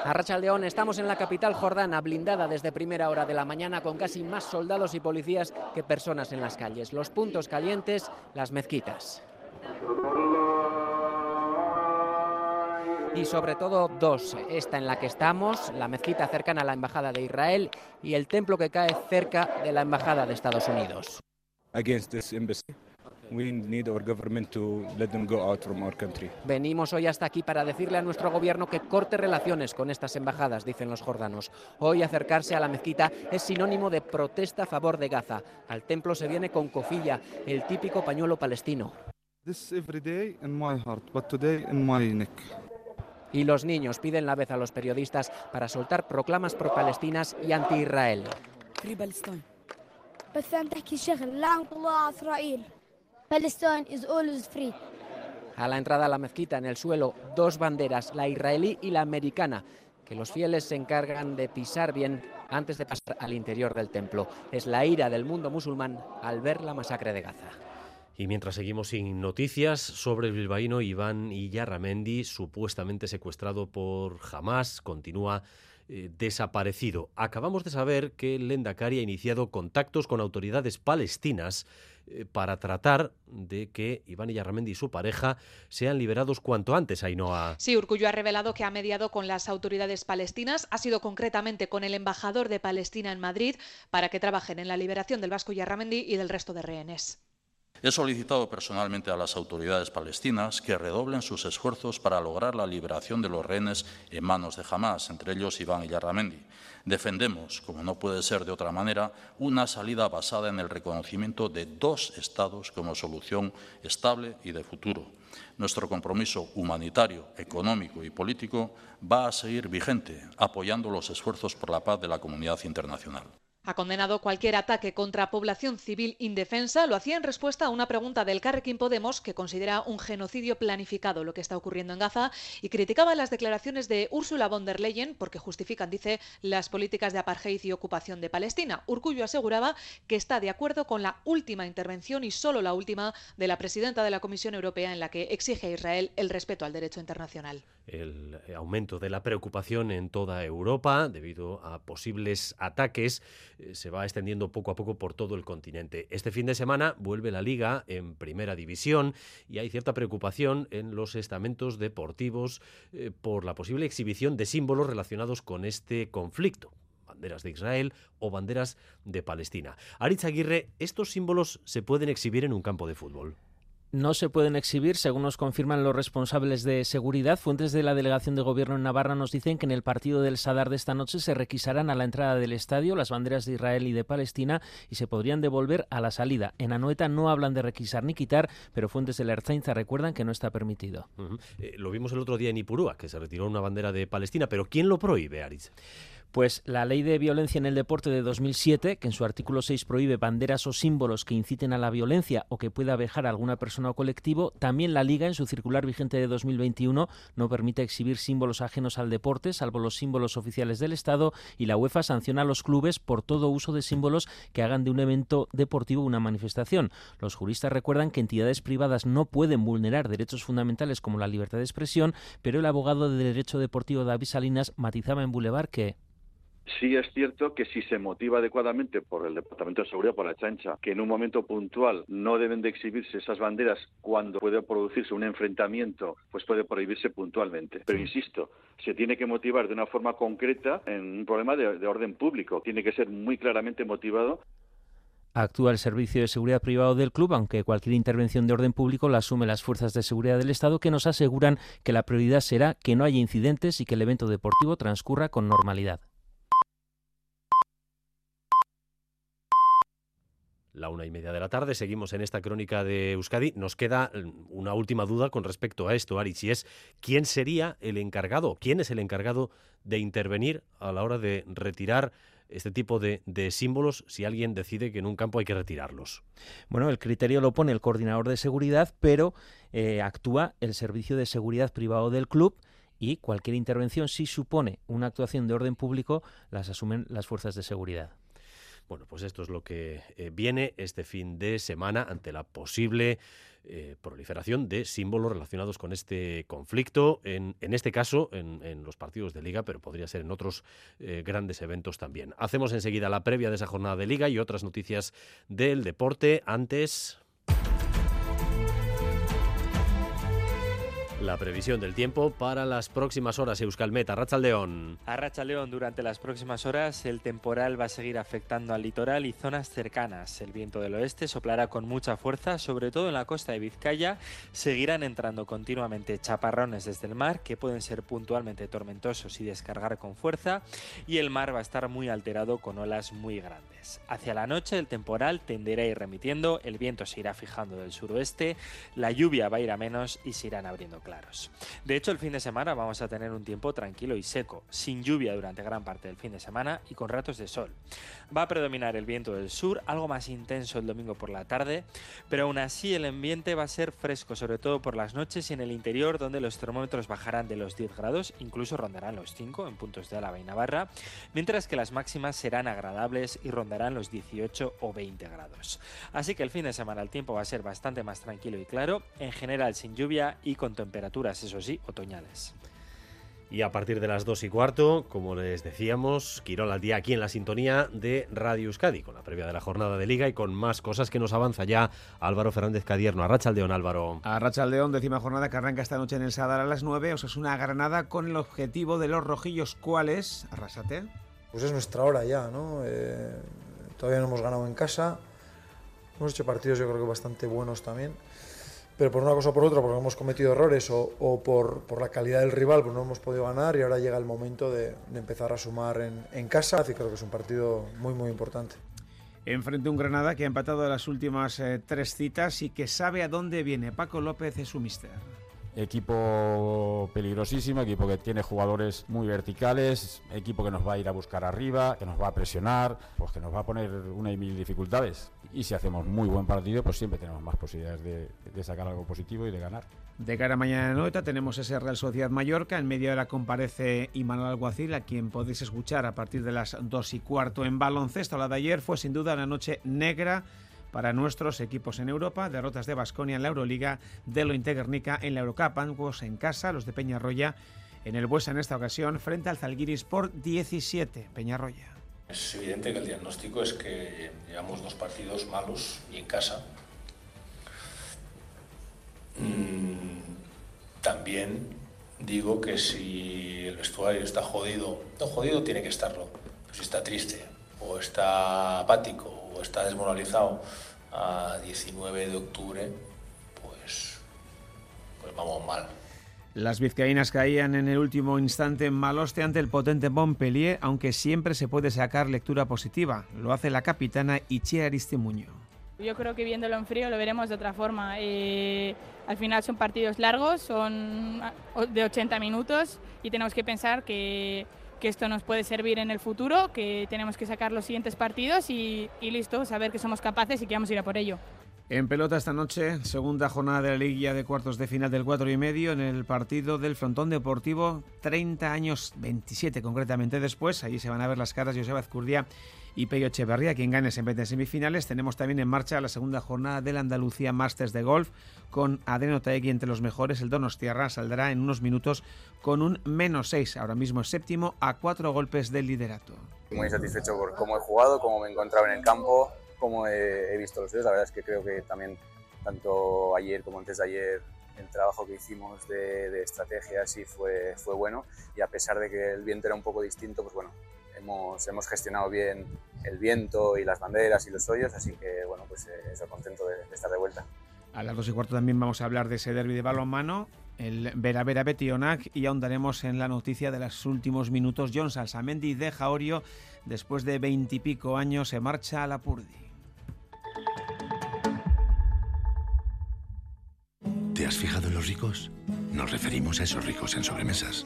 A León estamos en la capital jordana, blindada desde primera hora de la mañana con casi más soldados y policías que personas en las calles. Los puntos calientes, las mezquitas. Y sobre todo dos, esta en la que estamos, la mezquita cercana a la Embajada de Israel y el templo que cae cerca de la Embajada de Estados Unidos. Venimos hoy hasta aquí para decirle a nuestro gobierno que corte relaciones con estas embajadas, dicen los jordanos. Hoy acercarse a la mezquita es sinónimo de protesta a favor de Gaza. Al templo se viene con cofilla, el típico pañuelo palestino. Y los niños piden la vez a los periodistas para soltar proclamas pro-palestinas y anti-Israel. Palestine is always free. A la entrada a la mezquita, en el suelo, dos banderas, la israelí y la americana, que los fieles se encargan de pisar bien antes de pasar al interior del templo. Es la ira del mundo musulmán al ver la masacre de Gaza. Y mientras seguimos sin noticias sobre el bilbaíno Iván Iyarramendi, supuestamente secuestrado por Hamas, continúa eh, desaparecido. Acabamos de saber que el Lendakari ha iniciado contactos con autoridades palestinas eh, para tratar de que Iván Iyarramendi y su pareja sean liberados cuanto antes, Ainhoa. Sí, Urcullo ha revelado que ha mediado con las autoridades palestinas, ha sido concretamente con el embajador de Palestina en Madrid, para que trabajen en la liberación del Vasco Iyarramendi y del resto de rehenes. He solicitado personalmente a las autoridades palestinas que redoblen sus esfuerzos para lograr la liberación de los rehenes en manos de Hamas, entre ellos Iván Yarramendi. Defendemos, como no puede ser de otra manera, una salida basada en el reconocimiento de dos Estados como solución estable y de futuro. Nuestro compromiso humanitario, económico y político va a seguir vigente, apoyando los esfuerzos por la paz de la comunidad internacional. Ha condenado cualquier ataque contra población civil indefensa. Lo hacía en respuesta a una pregunta del Carrequín Podemos, que considera un genocidio planificado lo que está ocurriendo en Gaza, y criticaba las declaraciones de Ursula von der Leyen porque justifican, dice, las políticas de apartheid y ocupación de Palestina. Urcullo aseguraba que está de acuerdo con la última intervención y solo la última de la presidenta de la Comisión Europea en la que exige a Israel el respeto al derecho internacional. El aumento de la preocupación en toda Europa debido a posibles ataques eh, se va extendiendo poco a poco por todo el continente. Este fin de semana vuelve la liga en primera división y hay cierta preocupación en los estamentos deportivos eh, por la posible exhibición de símbolos relacionados con este conflicto banderas de Israel o banderas de Palestina. Aritz Aguirre, ¿estos símbolos se pueden exhibir en un campo de fútbol? No se pueden exhibir, según nos confirman los responsables de seguridad. Fuentes de la delegación de gobierno en Navarra nos dicen que en el partido del Sadar de esta noche se requisarán a la entrada del estadio las banderas de Israel y de Palestina y se podrían devolver a la salida. En Anoeta no hablan de requisar ni quitar, pero fuentes de la Erzainza recuerdan que no está permitido. Eh, lo vimos el otro día en Ipurúa, que se retiró una bandera de Palestina, pero ¿quién lo prohíbe, Aris? Pues la ley de violencia en el deporte de 2007, que en su artículo 6 prohíbe banderas o símbolos que inciten a la violencia o que pueda vejar a alguna persona o colectivo, también la Liga, en su circular vigente de 2021, no permite exhibir símbolos ajenos al deporte, salvo los símbolos oficiales del Estado, y la UEFA sanciona a los clubes por todo uso de símbolos que hagan de un evento deportivo una manifestación. Los juristas recuerdan que entidades privadas no pueden vulnerar derechos fundamentales como la libertad de expresión, pero el abogado de Derecho Deportivo David Salinas matizaba en Boulevard que Sí es cierto que si se motiva adecuadamente por el Departamento de Seguridad, por la chancha, que en un momento puntual no deben de exhibirse esas banderas cuando puede producirse un enfrentamiento, pues puede prohibirse puntualmente. Pero insisto, se tiene que motivar de una forma concreta en un problema de, de orden público. Tiene que ser muy claramente motivado Actúa el Servicio de Seguridad Privado del club, aunque cualquier intervención de orden público la asume las fuerzas de seguridad del Estado, que nos aseguran que la prioridad será que no haya incidentes y que el evento deportivo transcurra con normalidad. La una y media de la tarde. Seguimos en esta crónica de Euskadi. Nos queda mm, una última duda con respecto a esto, Ari, si es quién sería el encargado, quién es el encargado de intervenir a la hora de retirar este tipo de, símbolos si alguien decide que en un campo hay que retirarlos? Bueno, el criterio lo pone el coordinador de seguridad, pero eh, actúa el servicio de seguridad privado del club y cualquier intervención, si supone una actuación de orden público, las asumen las fuerzas de seguridad. Bueno, pues esto es lo que eh, viene este fin de semana ante la posible eh, proliferación de símbolos relacionados con este conflicto, en, este caso en, en, los partidos de liga, pero podría ser en otros eh, grandes eventos también. Hacemos enseguida la previa de esa jornada de liga y otras noticias del deporte. Antes, La previsión del tiempo para las próximas horas, Euskalmet, Arrachaldeón. Arrachaldeón, durante las próximas horas el temporal va a seguir afectando al litoral y zonas cercanas. El viento del oeste soplará con mucha fuerza, sobre todo en la costa de Vizcaya. Seguirán entrando continuamente chaparrones desde el mar, que pueden ser puntualmente tormentosos y descargar con fuerza. Y el mar va a estar muy alterado con olas muy grandes. Hacia la noche el temporal tenderá a remitiendo, el viento se irá fijando del suroeste, la lluvia va a ir a menos y se irán abriendo De hecho, el fin de semana vamos a tener un tiempo tranquilo y seco, sin lluvia durante gran parte del fin de semana y con ratos de sol. Va a predominar el viento del sur, algo más intenso el domingo por la tarde, pero aún así el ambiente va a ser fresco, sobre todo por las noches y en el interior, donde los termómetros bajarán de los 10 grados, incluso rondarán los 5 en puntos de Álava y Navarra, mientras que las máximas serán agradables y rondarán los 18 o 20 grados. Así que el fin de semana el tiempo va a ser bastante más tranquilo y claro, en general sin lluvia y con temperatura temperaturas, eso sí, otoñales. Y a partir de las 2 y cuarto, como les decíamos, Quirón al día aquí en la sintonía de Radio Euskadi, con la previa de la jornada de Liga y con más cosas que nos avanza ya Álvaro Fernández Cadierno. A Rachaldeón, Álvaro. A Rachaldeón, décima jornada que arranca esta noche en el Sadar a las 9. Os es una Granada con el objetivo de los rojillos. ¿Cuál es? Arrasate. Pues es nuestra hora ya, ¿no? Eh, todavía no hemos ganado en casa. Hemos hecho partidos, yo creo que bastante buenos también pero por una cosa o por otra, porque hemos cometido errores o, por, la calidad del rival, pues no hemos podido ganar y ahora llega el momento de, empezar a sumar en, casa y creo que es un partido muy, muy importante. Enfrente un Granada que ha empatado las últimas eh, tres citas y que sabe a dónde viene. Paco López es su mister equipo peligrosísimo, equipo que tiene jugadores muy verticales, equipo que nos va a ir a buscar arriba, que nos va a presionar, pues que nos va a poner una y mil dificultades. Y si hacemos muy buen partido, pues siempre tenemos más posibilidades de, de sacar algo positivo y de ganar. De cara a mañana noche tenemos ese Real Sociedad Mallorca. En medio de la comparece Imanol Alguacil, a quien podéis escuchar a partir de las dos y cuarto en baloncesto. La de ayer fue sin duda una noche negra para nuestros equipos en Europa, derrotas de Basconia en la Euroliga, de lo en la Eurocup, ambos en casa, los de Peñarroya en el Buesa en esta ocasión frente al Zalgiris por 17. Peñarroya. Es evidente que el diagnóstico es que llevamos dos partidos malos y en casa. Mm, también digo que si el vestuario está jodido, no jodido tiene que estarlo, si está triste o está apático está desmoralizado a 19 de octubre, pues, pues vamos mal. Las vizcaínas caían en el último instante en Maloste ante el potente Montpellier, aunque siempre se puede sacar lectura positiva. Lo hace la capitana Ichia Aristimuño. Yo creo que viéndolo en frío lo veremos de otra forma. Eh, al final son partidos largos, son de 80 minutos y tenemos que pensar que que esto nos puede servir en el futuro, que tenemos que sacar los siguientes partidos y, listo, saber que somos capaces y que vamos a ir a por ello. En pelota esta noche, segunda jornada de la Liga de cuartos de final del 4 y medio en el partido del Frontón Deportivo, 30 años, 27 concretamente después. Allí se van a ver las caras Joseba Azcurdia y Peyo Echeverría, quien gane en 20 semifinales. Tenemos también en marcha la segunda jornada del Andalucía Masters de Golf con Adriano Taegui entre los mejores. El Donostiarra saldrá en unos minutos con un menos 6, ahora mismo es séptimo, a cuatro golpes del liderato. Muy satisfecho por cómo he jugado, cómo me he encontrado en el campo, cómo he, visto los videos. La verdad es que creo que también, tanto ayer como antes de ayer, el trabajo que hicimos de, de estrategia sí fue, fue bueno. Y a pesar de que el viento era un poco distinto, pues bueno, hemos, hemos gestionado bien el viento y las banderas y los hoyos, así que bueno, pues eh, eso contento de, de, estar de vuelta. A las dos y cuarto también vamos a hablar de ese derby de balonmano, el Vera Vera Betionac, y ahondaremos en la noticia de los últimos minutos. John Salsamendi de Jaorio, después de veintipico años, se marcha a la Purdi. ¿Te has fijado en los ricos? Nos referimos a esos ricos en sobremesas,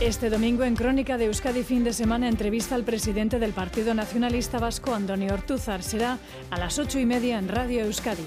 Este domingo en Crónica de Euskadi fin de semana entrevista al presidente del Partido Nacionalista Vasco, Antonio Ortúzar. Será a las ocho y media en Radio Euskadi.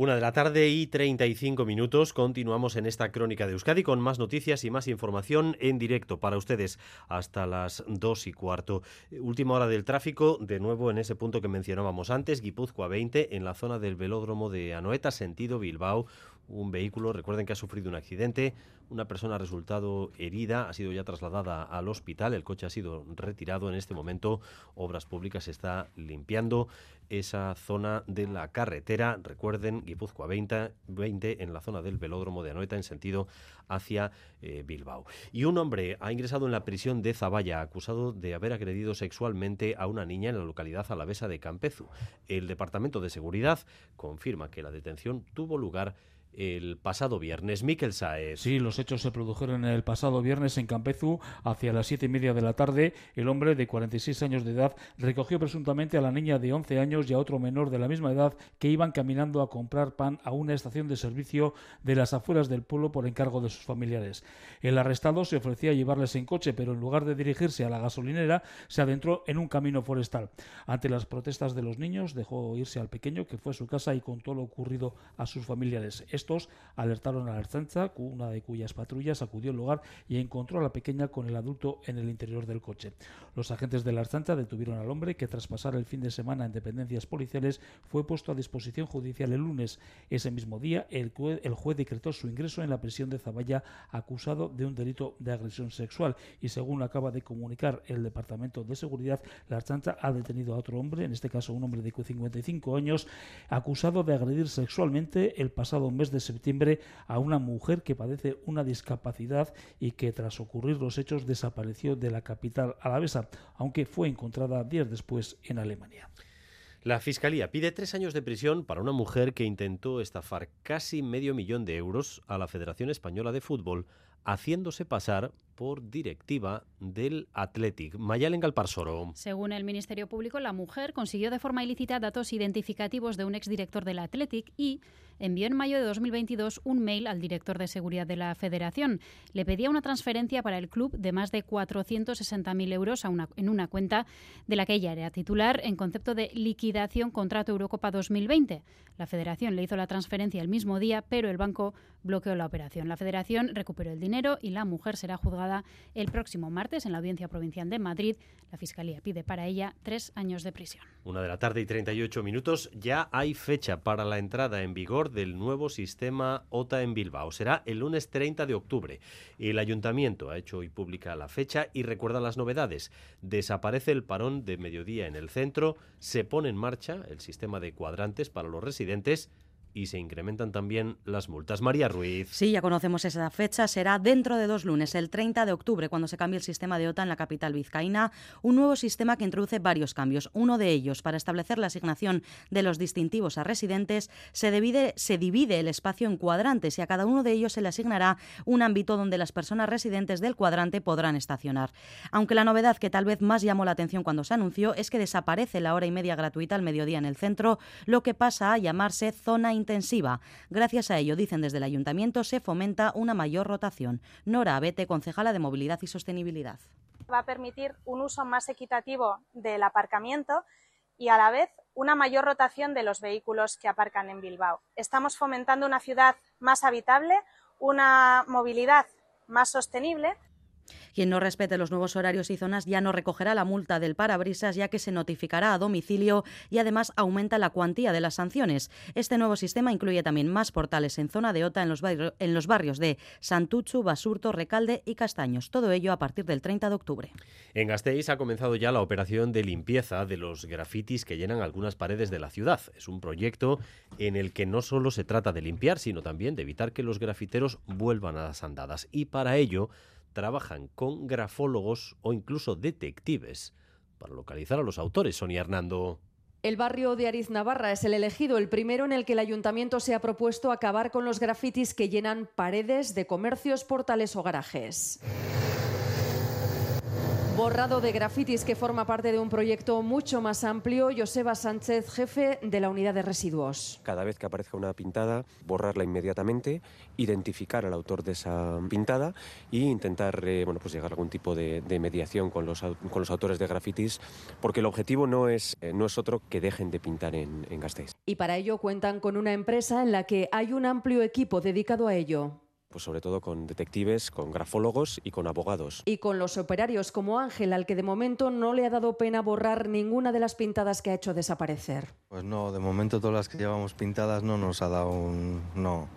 Una de la tarde y 35 minutos. Continuamos en esta crónica de Euskadi con más noticias y más información en directo para ustedes hasta las dos y cuarto. Última hora del tráfico, de nuevo en ese punto que mencionábamos antes, Guipúzcoa 20, en la zona del velódromo de Anoeta, sentido Bilbao. Un vehículo, recuerden que ha sufrido un accidente, una persona ha resultado herida, ha sido ya trasladada al hospital, el coche ha sido retirado. En este momento, Obras Públicas está limpiando esa zona de la carretera. Recuerden, Guipúzcoa 20, 20 en la zona del velódromo de Anoeta en sentido hacia eh, Bilbao. Y un hombre ha ingresado en la prisión de Zaballa acusado de haber agredido sexualmente a una niña en la localidad alavesa de Campezu. El Departamento de Seguridad confirma que la detención tuvo lugar el pasado viernes. Miquel Saez. Sí, los hechos se produjeron el pasado viernes en Campezu, hacia las siete y media de la tarde. El hombre de 46 años de edad recogió presuntamente a la niña de 11 años y a otro menor de la misma edad que iban caminando a comprar pan a una estación de servicio de las afueras del pueblo por encargo de sus familiares. El arrestado se ofrecía a llevarles en coche, pero en lugar de dirigirse a la gasolinera, se adentró en un camino forestal. Ante las protestas de los niños, dejó irse al pequeño, que fue a su casa y contó lo ocurrido a sus familiares. Estos alertaron a la Archanza, una de cuyas patrullas acudió al lugar y encontró a la pequeña con el adulto en el interior del coche. Los agentes de la Archanza detuvieron al hombre que tras pasar el fin de semana en dependencias policiales fue puesto a disposición judicial el lunes. Ese mismo día el, el juez decretó su ingreso en la prisión de Zaballa acusado de un delito de agresión sexual y según acaba de comunicar el Departamento de Seguridad, la Archanza ha detenido a otro hombre, en este caso un hombre de 55 años, acusado de agredir sexualmente el pasado mes de septiembre a una mujer que padece una discapacidad y que tras ocurrir los hechos desapareció de la capital alavesa, aunque fue encontrada días después en Alemania. La Fiscalía pide tres años de prisión para una mujer que intentó estafar casi medio millón de euros a la Federación Española de Fútbol haciéndose pasar por directiva del Athletic. Mayalen Galparsoro. Según el Ministerio Público, la mujer consiguió de forma ilícita datos identificativos de un exdirector del Athletic y envió en mayo de 2022 un mail al director de seguridad de la federación. Le pedía una transferencia para el club de más de 460.000 euros a una, en una cuenta de la que ella era titular en concepto de liquidación contrato Eurocopa 2020. La federación le hizo la transferencia el mismo día, pero el banco bloqueó la operación. La federación recuperó el dinero y la mujer será juzgada el próximo martes en la Audiencia Provincial de Madrid. La Fiscalía pide para ella tres años de prisión. Una de la tarde y 38 minutos. Ya hay fecha para la entrada en vigor del nuevo sistema OTA en Bilbao. Será el lunes 30 de octubre. El ayuntamiento ha hecho hoy pública la fecha y recuerda las novedades. Desaparece el parón de mediodía en el centro, se pone en marcha el sistema de cuadrantes para los residentes y se incrementan también las multas. María Ruiz. Sí, ya conocemos esa fecha. Será dentro de dos lunes, el 30 de octubre, cuando se cambie el sistema de OTA en la capital vizcaína. Un nuevo sistema que introduce varios cambios. Uno de ellos, para establecer la asignación de los distintivos a residentes, se divide, se divide el espacio en cuadrantes y a cada uno de ellos se le asignará un ámbito donde las personas residentes del cuadrante podrán estacionar. Aunque la novedad que tal vez más llamó la atención cuando se anunció es que desaparece la hora y media gratuita al mediodía en el centro, lo que pasa a llamarse zona Gracias a ello, dicen desde el ayuntamiento, se fomenta una mayor rotación. Nora Abete, concejala de Movilidad y Sostenibilidad. Va a permitir un uso más equitativo del aparcamiento y a la vez una mayor rotación de los vehículos que aparcan en Bilbao. Estamos fomentando una ciudad más habitable, una movilidad más sostenible quien no respete los nuevos horarios y zonas ya no recogerá la multa del parabrisas, ya que se notificará a domicilio y además aumenta la cuantía de las sanciones. Este nuevo sistema incluye también más portales en zona de OTA en los, barrios, de Santuchu, Basurto, Recalde y Castaños. Todo ello a partir del 30 de octubre. En Gasteiz ha comenzado ya la operación de limpieza de los grafitis que llenan algunas paredes de la ciudad. Es un proyecto en el que no solo se trata de limpiar, sino también de evitar que los grafiteros vuelvan a las andadas. Y para ello trabajan con grafólogos o incluso detectives para localizar a los autores. Sonia Hernando. El barrio de Ariz Navarra es el elegido, el primero en el que el ayuntamiento se ha propuesto acabar con los grafitis que llenan paredes de comercios, portales o garajes borrado de grafitis que forma parte de un proyecto mucho más amplio. Joseba Sánchez, jefe de la unidad de residuos. Cada vez que aparezca una pintada, borrarla inmediatamente, identificar al autor de esa pintada e intentar eh, bueno, pues llegar a algún tipo de, mediación con los, con los autores de grafitis, porque el objetivo no es, eh, no es otro que dejen de pintar en, en Gasteiz. Y para ello cuentan con una empresa en la que hay un amplio equipo dedicado a ello pues sobre todo con detectives, con grafólogos y con abogados. Y con los operarios como Ángel, al que de momento no le ha dado pena borrar ninguna de las pintadas que ha hecho desaparecer. Pues no, de momento todas las que llevamos pintadas no nos ha dado un no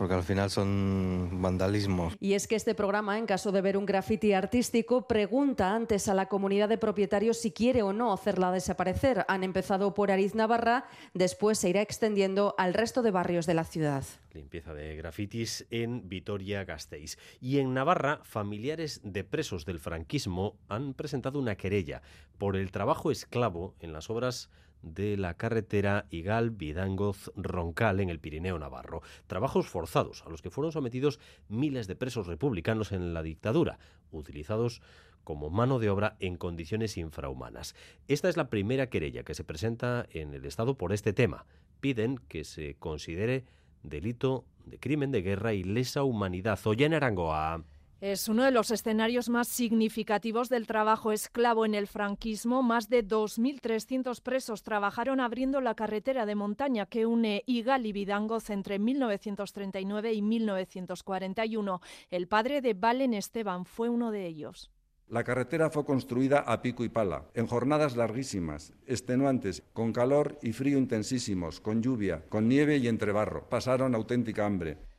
porque al final son vandalismos. Y es que este programa, en caso de ver un graffiti artístico, pregunta antes a la comunidad de propietarios si quiere o no hacerla desaparecer. Han empezado por Ariz Navarra, después se irá extendiendo al resto de barrios de la ciudad. Limpieza de grafitis en Vitoria-Gasteiz. Y en Navarra, familiares de presos del franquismo han presentado una querella por el trabajo esclavo en las obras de la carretera Igal-Vidangoz-Roncal en el Pirineo Navarro. Trabajos forzados a los que fueron sometidos miles de presos republicanos en la dictadura, utilizados como mano de obra en condiciones infrahumanas. Esta es la primera querella que se presenta en el Estado por este tema. Piden que se considere delito de crimen de guerra y lesa humanidad. Oyen Arangoa. Es uno de los escenarios más significativos del trabajo esclavo en el franquismo. Más de 2.300 presos trabajaron abriendo la carretera de montaña que une Igal y Vidangoz entre 1939 y 1941. El padre de Valen Esteban fue uno de ellos. La carretera fue construida a pico y pala, en jornadas larguísimas, extenuantes, con calor y frío intensísimos, con lluvia, con nieve y entre barro. Pasaron auténtica hambre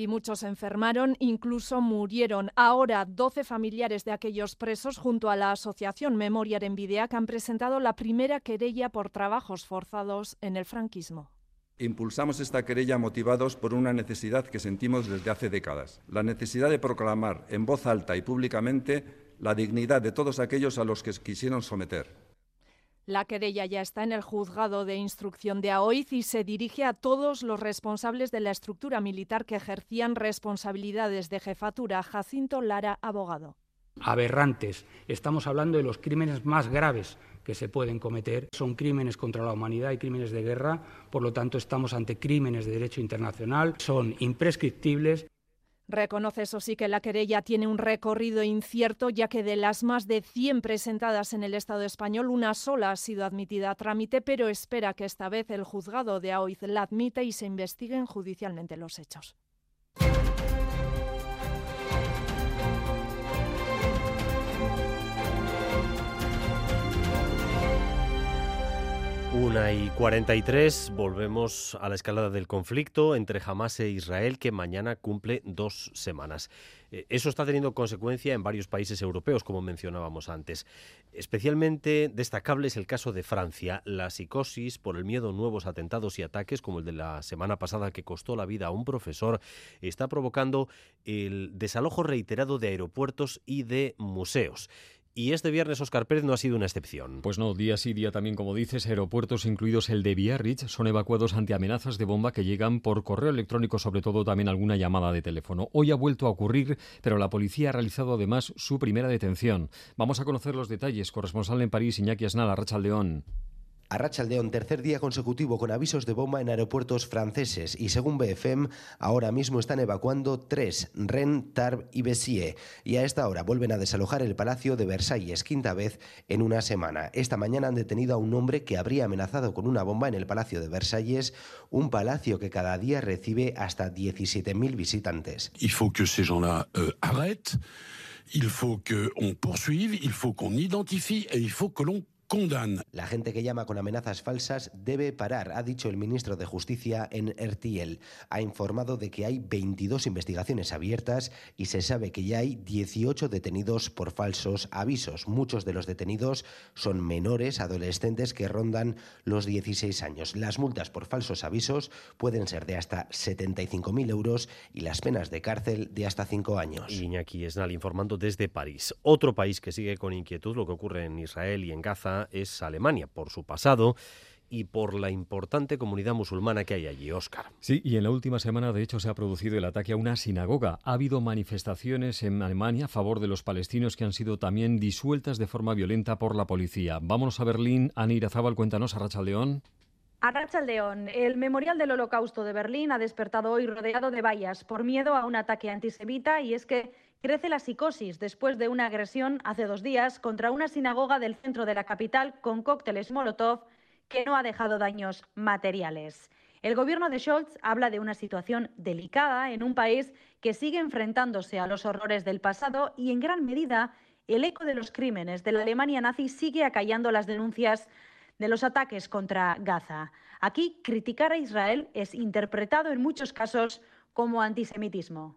y muchos enfermaron, incluso murieron. Ahora, 12 familiares de aquellos presos, junto a la Asociación Memoria en Videac, han presentado la primera querella por trabajos forzados en el franquismo. Impulsamos esta querella motivados por una necesidad que sentimos desde hace décadas, la necesidad de proclamar en voz alta y públicamente la dignidad de todos aquellos a los que quisieron someter. La querella ya está en el juzgado de instrucción de Aoiz y se dirige a todos los responsables de la estructura militar que ejercían responsabilidades de jefatura. Jacinto Lara, abogado. Aberrantes. Estamos hablando de los crímenes más graves que se pueden cometer. Son crímenes contra la humanidad y crímenes de guerra. Por lo tanto, estamos ante crímenes de derecho internacional. Son imprescriptibles. Reconoce eso sí que la querella tiene un recorrido incierto, ya que de las más de 100 presentadas en el Estado español, una sola ha sido admitida a trámite, pero espera que esta vez el juzgado de Aoiz la admita y se investiguen judicialmente los hechos. Una y 43, volvemos a la escalada del conflicto entre Hamas e Israel que mañana cumple dos semanas. Eh, eso está teniendo consecuencia en varios países europeos, como mencionábamos antes. Especialmente destacable es el caso de Francia. La psicosis por el miedo a nuevos atentados y ataques, como el de la semana pasada que costó la vida a un profesor, está provocando el desalojo reiterado de aeropuertos y de museos. Y este viernes Oscar Pérez no ha sido una excepción. Pues no, día sí día también, como dices, aeropuertos incluidos el de Biarritz son evacuados ante amenazas de bomba que llegan por correo electrónico, sobre todo también alguna llamada de teléfono. Hoy ha vuelto a ocurrir, pero la policía ha realizado además su primera detención. Vamos a conocer los detalles. Corresponsal en París, Iñaki Asnal, León. A Rachaldeón, tercer día consecutivo con avisos de bomba en aeropuertos franceses y según BFM, ahora mismo están evacuando tres, Rennes, Tarbes y Bessier. Y a esta hora vuelven a desalojar el Palacio de Versalles, quinta vez en una semana. Esta mañana han detenido a un hombre que habría amenazado con una bomba en el Palacio de Versalles, un palacio que cada día recibe hasta 17.000 visitantes. Il faut que ces gens-là euh, arrêtent, il faut qu'on poursuive, il faut qu'on identifie et il faut que l'on la gente que llama con amenazas falsas debe parar, ha dicho el ministro de Justicia en RTL. Ha informado de que hay 22 investigaciones abiertas y se sabe que ya hay 18 detenidos por falsos avisos. Muchos de los detenidos son menores, adolescentes que rondan los 16 años. Las multas por falsos avisos pueden ser de hasta 75.000 euros y las penas de cárcel de hasta 5 años. Iñaki Esnal informando desde París. Otro país que sigue con inquietud lo que ocurre en Israel y en Gaza es Alemania, por su pasado y por la importante comunidad musulmana que hay allí, Óscar. Sí, y en la última semana, de hecho, se ha producido el ataque a una sinagoga. Ha habido manifestaciones en Alemania a favor de los palestinos que han sido también disueltas de forma violenta por la policía. Vámonos a Berlín. Ana Irazábal, cuéntanos, a Racha León. A León, el Memorial del Holocausto de Berlín ha despertado hoy rodeado de vallas por miedo a un ataque antisemita y es que Crece la psicosis después de una agresión hace dos días contra una sinagoga del centro de la capital con cócteles Molotov que no ha dejado daños materiales. El gobierno de Scholz habla de una situación delicada en un país que sigue enfrentándose a los horrores del pasado y en gran medida el eco de los crímenes de la Alemania nazi sigue acallando las denuncias de los ataques contra Gaza. Aquí criticar a Israel es interpretado en muchos casos como antisemitismo.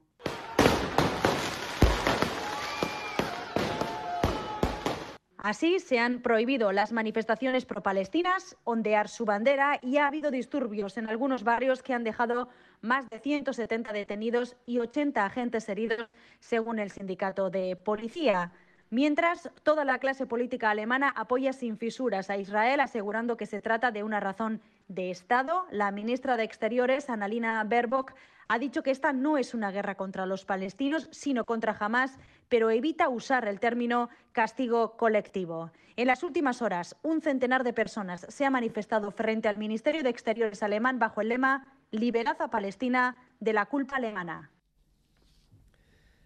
Así se han prohibido las manifestaciones pro-palestinas, ondear su bandera y ha habido disturbios en algunos barrios que han dejado más de 170 detenidos y 80 agentes heridos, según el sindicato de policía. Mientras, toda la clase política alemana apoya sin fisuras a Israel, asegurando que se trata de una razón de Estado. La ministra de Exteriores, Annalina Baerbock, ha dicho que esta no es una guerra contra los palestinos, sino contra Hamas, pero evita usar el término castigo colectivo. En las últimas horas, un centenar de personas se ha manifestado frente al Ministerio de Exteriores alemán bajo el lema Liberad a Palestina de la culpa alemana.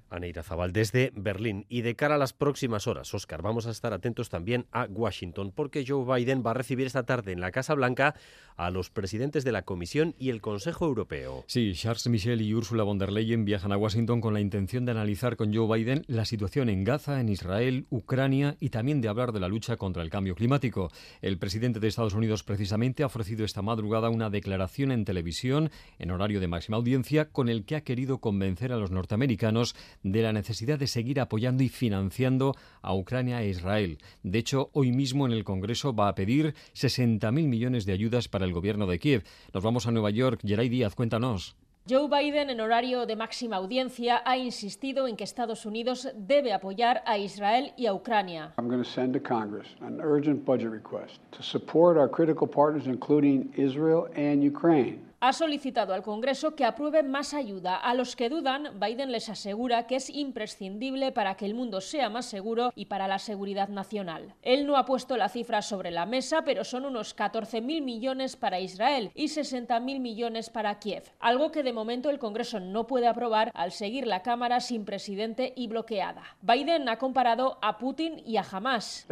Aneira Zabal desde Berlín. Y de cara a las próximas horas, Oscar, vamos a estar atentos también a Washington, porque Joe Biden va a recibir esta tarde en la Casa Blanca a los presidentes de la Comisión y el Consejo Europeo. Sí, Charles Michel y Ursula von der Leyen viajan a Washington con la intención de analizar con Joe Biden la situación en Gaza, en Israel, Ucrania y también de hablar de la lucha contra el cambio climático. El presidente de Estados Unidos precisamente ha ofrecido esta madrugada una declaración en televisión en horario de máxima audiencia con el que ha querido convencer a los norteamericanos de la necesidad de seguir apoyando y financiando a Ucrania e Israel. De hecho, hoy mismo en el Congreso va a pedir 60.000 millones de ayudas para el gobierno de Kiev. Nos vamos a Nueva York. Geray Díaz, cuéntanos. Joe Biden, en horario de máxima audiencia, ha insistido en que Estados Unidos debe apoyar a Israel y a Ucrania. I'm going to send to Congress an urgent budget request to support our critical partners, including Israel and Ukraine ha solicitado al Congreso que apruebe más ayuda. A los que dudan, Biden les asegura que es imprescindible para que el mundo sea más seguro y para la seguridad nacional. Él no ha puesto la cifra sobre la mesa, pero son unos 14.000 millones para Israel y 60.000 millones para Kiev, algo que de momento el Congreso no puede aprobar al seguir la Cámara sin presidente y bloqueada. Biden ha comparado a Putin y a Hamas.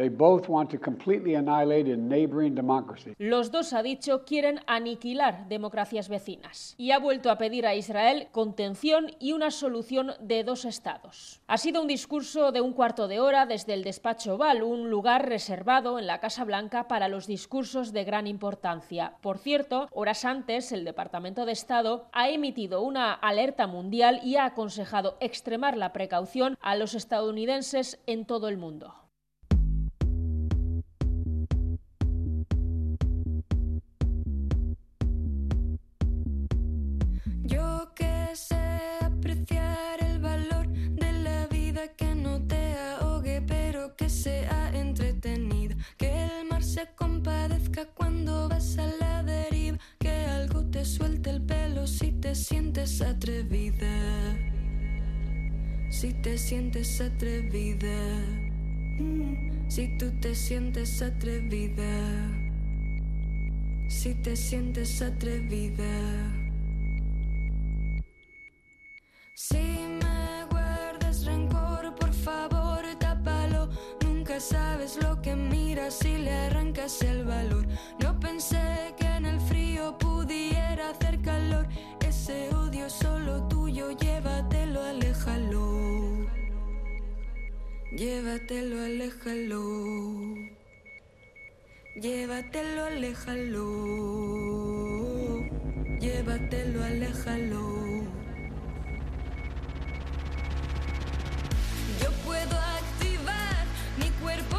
Los dos, ha dicho, quieren aniquilar democracia vecinas. Y ha vuelto a pedir a Israel contención y una solución de dos estados. Ha sido un discurso de un cuarto de hora desde el despacho Oval, un lugar reservado en la Casa Blanca para los discursos de gran importancia. Por cierto, horas antes, el Departamento de Estado ha emitido una alerta mundial y ha aconsejado extremar la precaución a los estadounidenses en todo el mundo. Sientes atrevida. Si te sientes atrevida. Si tú te sientes atrevida. Si te sientes atrevida. Si me guardas rencor, por favor, tápalo. Nunca sabes lo que miras si le arrancas el valor. No pensé que en el frío pudiera hacer calor. Ese odio solo tuyo, llévatelo, aléjalo. Llévatelo, aléjalo. Llévatelo, aléjalo. Llévatelo, aléjalo. Yo puedo activar mi cuerpo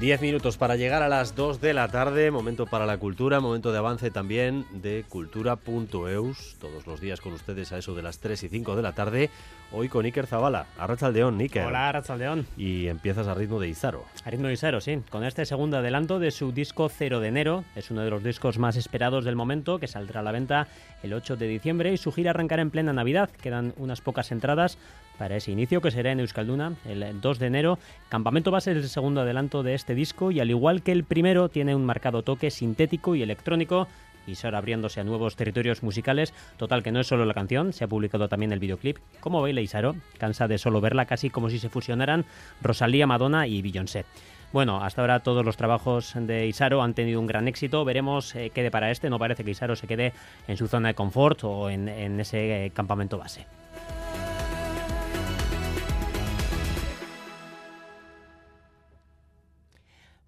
10 minutos para llegar a las 2 de la tarde, momento para la cultura, momento de avance también de cultura.eus, todos los días con ustedes a eso de las 3 y 5 de la tarde, hoy con Iker Zabala, Arrachaldeón, Iker. Hola, Arrachaldeón. Y empiezas a ritmo de Izaro. A ritmo de Izaro, sí, con este segundo adelanto de su disco Cero de enero, es uno de los discos más esperados del momento, que saldrá a la venta el 8 de diciembre y su gira arrancará en plena Navidad, quedan unas pocas entradas para ese inicio que será en Euskalduna el 2 de enero. Campamento Base es el segundo adelanto de este disco y al igual que el primero tiene un marcado toque sintético y electrónico y ahora abriéndose a nuevos territorios musicales. Total, que no es solo la canción, se ha publicado también el videoclip. ¿Cómo baila Isaro? Cansa de solo verla, casi como si se fusionaran Rosalía, Madonna y Beyoncé. Bueno, hasta ahora todos los trabajos de Isaro han tenido un gran éxito. Veremos eh, qué depara este. No parece que Isaro se quede en su zona de confort o en, en ese eh, campamento base.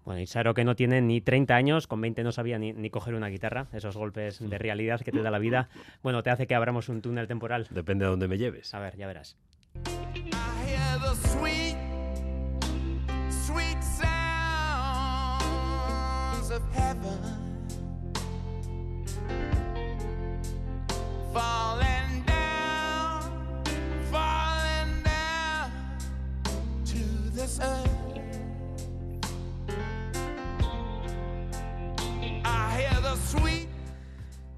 Bueno, Isaro que no tiene ni 30 años, con 20 no sabía ni, ni coger una guitarra, esos golpes de realidad que te da la vida, bueno, te hace que abramos un túnel temporal. Depende de dónde me lleves. A ver, ya verás. hear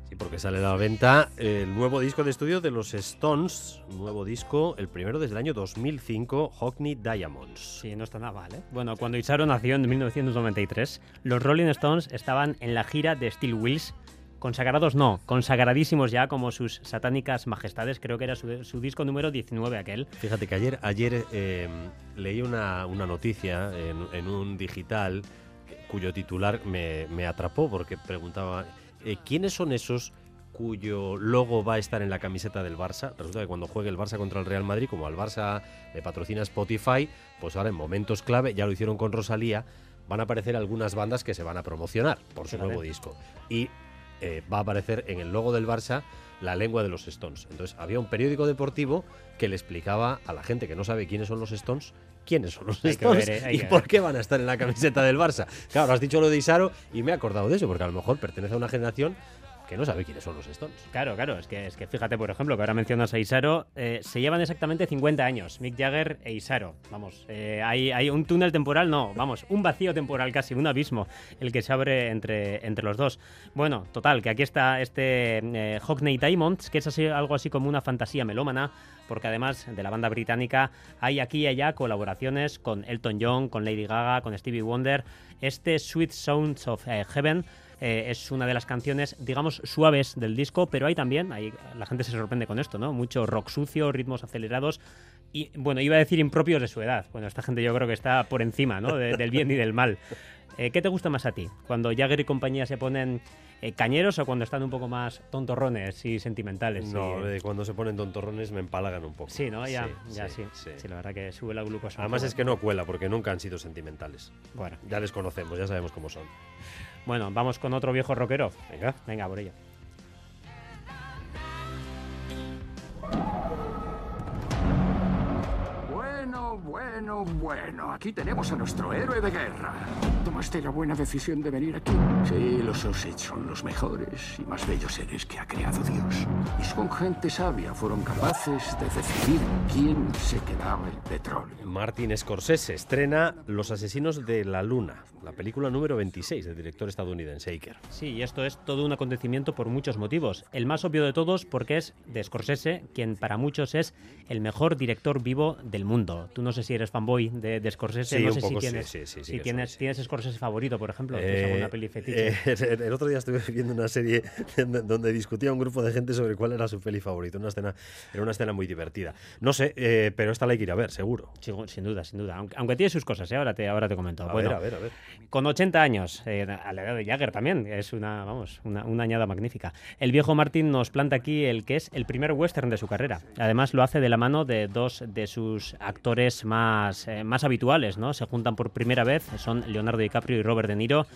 Sí, porque sale a la venta el nuevo disco de estudio de los Stones, nuevo disco, el primero desde el año 2005, Hockney Diamonds. Sí, no está nada mal, ¿eh? Bueno, cuando Isaro nació en 1993, los Rolling Stones estaban en la gira de Steel Wheels. Consagrados no, consagradísimos ya como sus satánicas majestades, creo que era su, su disco número 19 aquel. Fíjate que ayer, ayer eh, leí una, una noticia en, en un digital cuyo titular me, me atrapó porque preguntaba eh, ¿quiénes son esos cuyo logo va a estar en la camiseta del Barça? Resulta que cuando juegue el Barça contra el Real Madrid, como al Barça le patrocina Spotify, pues ahora en momentos clave, ya lo hicieron con Rosalía, van a aparecer algunas bandas que se van a promocionar por su nuevo disco. Y eh, va a aparecer en el logo del Barça la lengua de los Stones. Entonces había un periódico deportivo que le explicaba a la gente que no sabe quiénes son los Stones quiénes son los Stones ver, eh, y por qué van a estar en la camiseta del Barça. Claro, has dicho lo de Isaro y me he acordado de eso, porque a lo mejor pertenece a una generación que no sabe quiénes son los Stones. Claro, claro, es que, es que fíjate, por ejemplo, que ahora mencionas a Isaro, eh, se llevan exactamente 50 años, Mick Jagger e Isaro. Vamos, eh, hay, hay un túnel temporal, no, vamos, un vacío temporal casi, un abismo, el que se abre entre, entre los dos. Bueno, total, que aquí está este eh, Hockney Diamonds, que es así, algo así como una fantasía melómana, porque además de la banda británica hay aquí y allá colaboraciones con Elton John, con Lady Gaga, con Stevie Wonder. Este Sweet Sounds of eh, Heaven eh, es una de las canciones, digamos, suaves del disco, pero hay también, hay, la gente se sorprende con esto, ¿no? Mucho rock sucio, ritmos acelerados y, bueno, iba a decir impropios de su edad. Bueno, esta gente yo creo que está por encima, ¿no? De- del bien y del mal. Eh, ¿Qué te gusta más a ti? ¿Cuando Jagger y compañía se ponen eh, cañeros o cuando están un poco más tontorrones y sentimentales? No, Y, eh, cuando se ponen tontorrones me empalagan un poco. Sí, ¿no? Ya, ya sí, sí. la verdad que sube la glucosa. Además es que no cuela porque nunca han sido sentimentales. Bueno. Ya les conocemos, ya sabemos cómo son. Bueno, vamos con otro viejo rockero. Venga. Venga, por ello. Bueno, bueno. Aquí tenemos a nuestro héroe de guerra. ¿Tomaste la buena decisión de venir aquí? Sí, los Osage son los mejores y más bellos seres que ha creado Dios. Y son gente sabia. Fueron capaces de decidir quién se quedaba el petróleo. Martin Scorsese estrena Los asesinos de la luna, la película número 26 del director estadounidense Iker. Sí, y esto es todo un acontecimiento por muchos motivos. El más obvio de todos porque es de Scorsese, quien para muchos es el mejor director vivo del mundo. Tú no sé si eres fanboy de, de Scorsese, Sí, no un sé poco si tienes, sí, sí, sí si tienes, soy, tienes Scorsese favorito, por ejemplo, ¿Tienes Eh, alguna peli fetiche. eh, [LAUGHS] el otro día estuve viendo una serie donde- discutía un grupo de gente sobre cuál era su peli favorito. Una escena, era una escena muy divertida. No sé, eh, pero esta la hay que ir a ver, seguro. Sin duda, sin duda. Aunque, aunque tiene sus cosas, ahora, te, ahora te comento. A Bueno, ver, a ver, a ver. Con 80 años, a la edad de Jagger también, es una, vamos, una, una añada magnífica. El viejo Martin nos planta aquí el que es el primer western de su carrera. Además lo hace de la mano de dos de sus actores más, eh, más habituales, ¿no? Se juntan por primera vez, son Leonardo DiCaprio y Robert De Niro.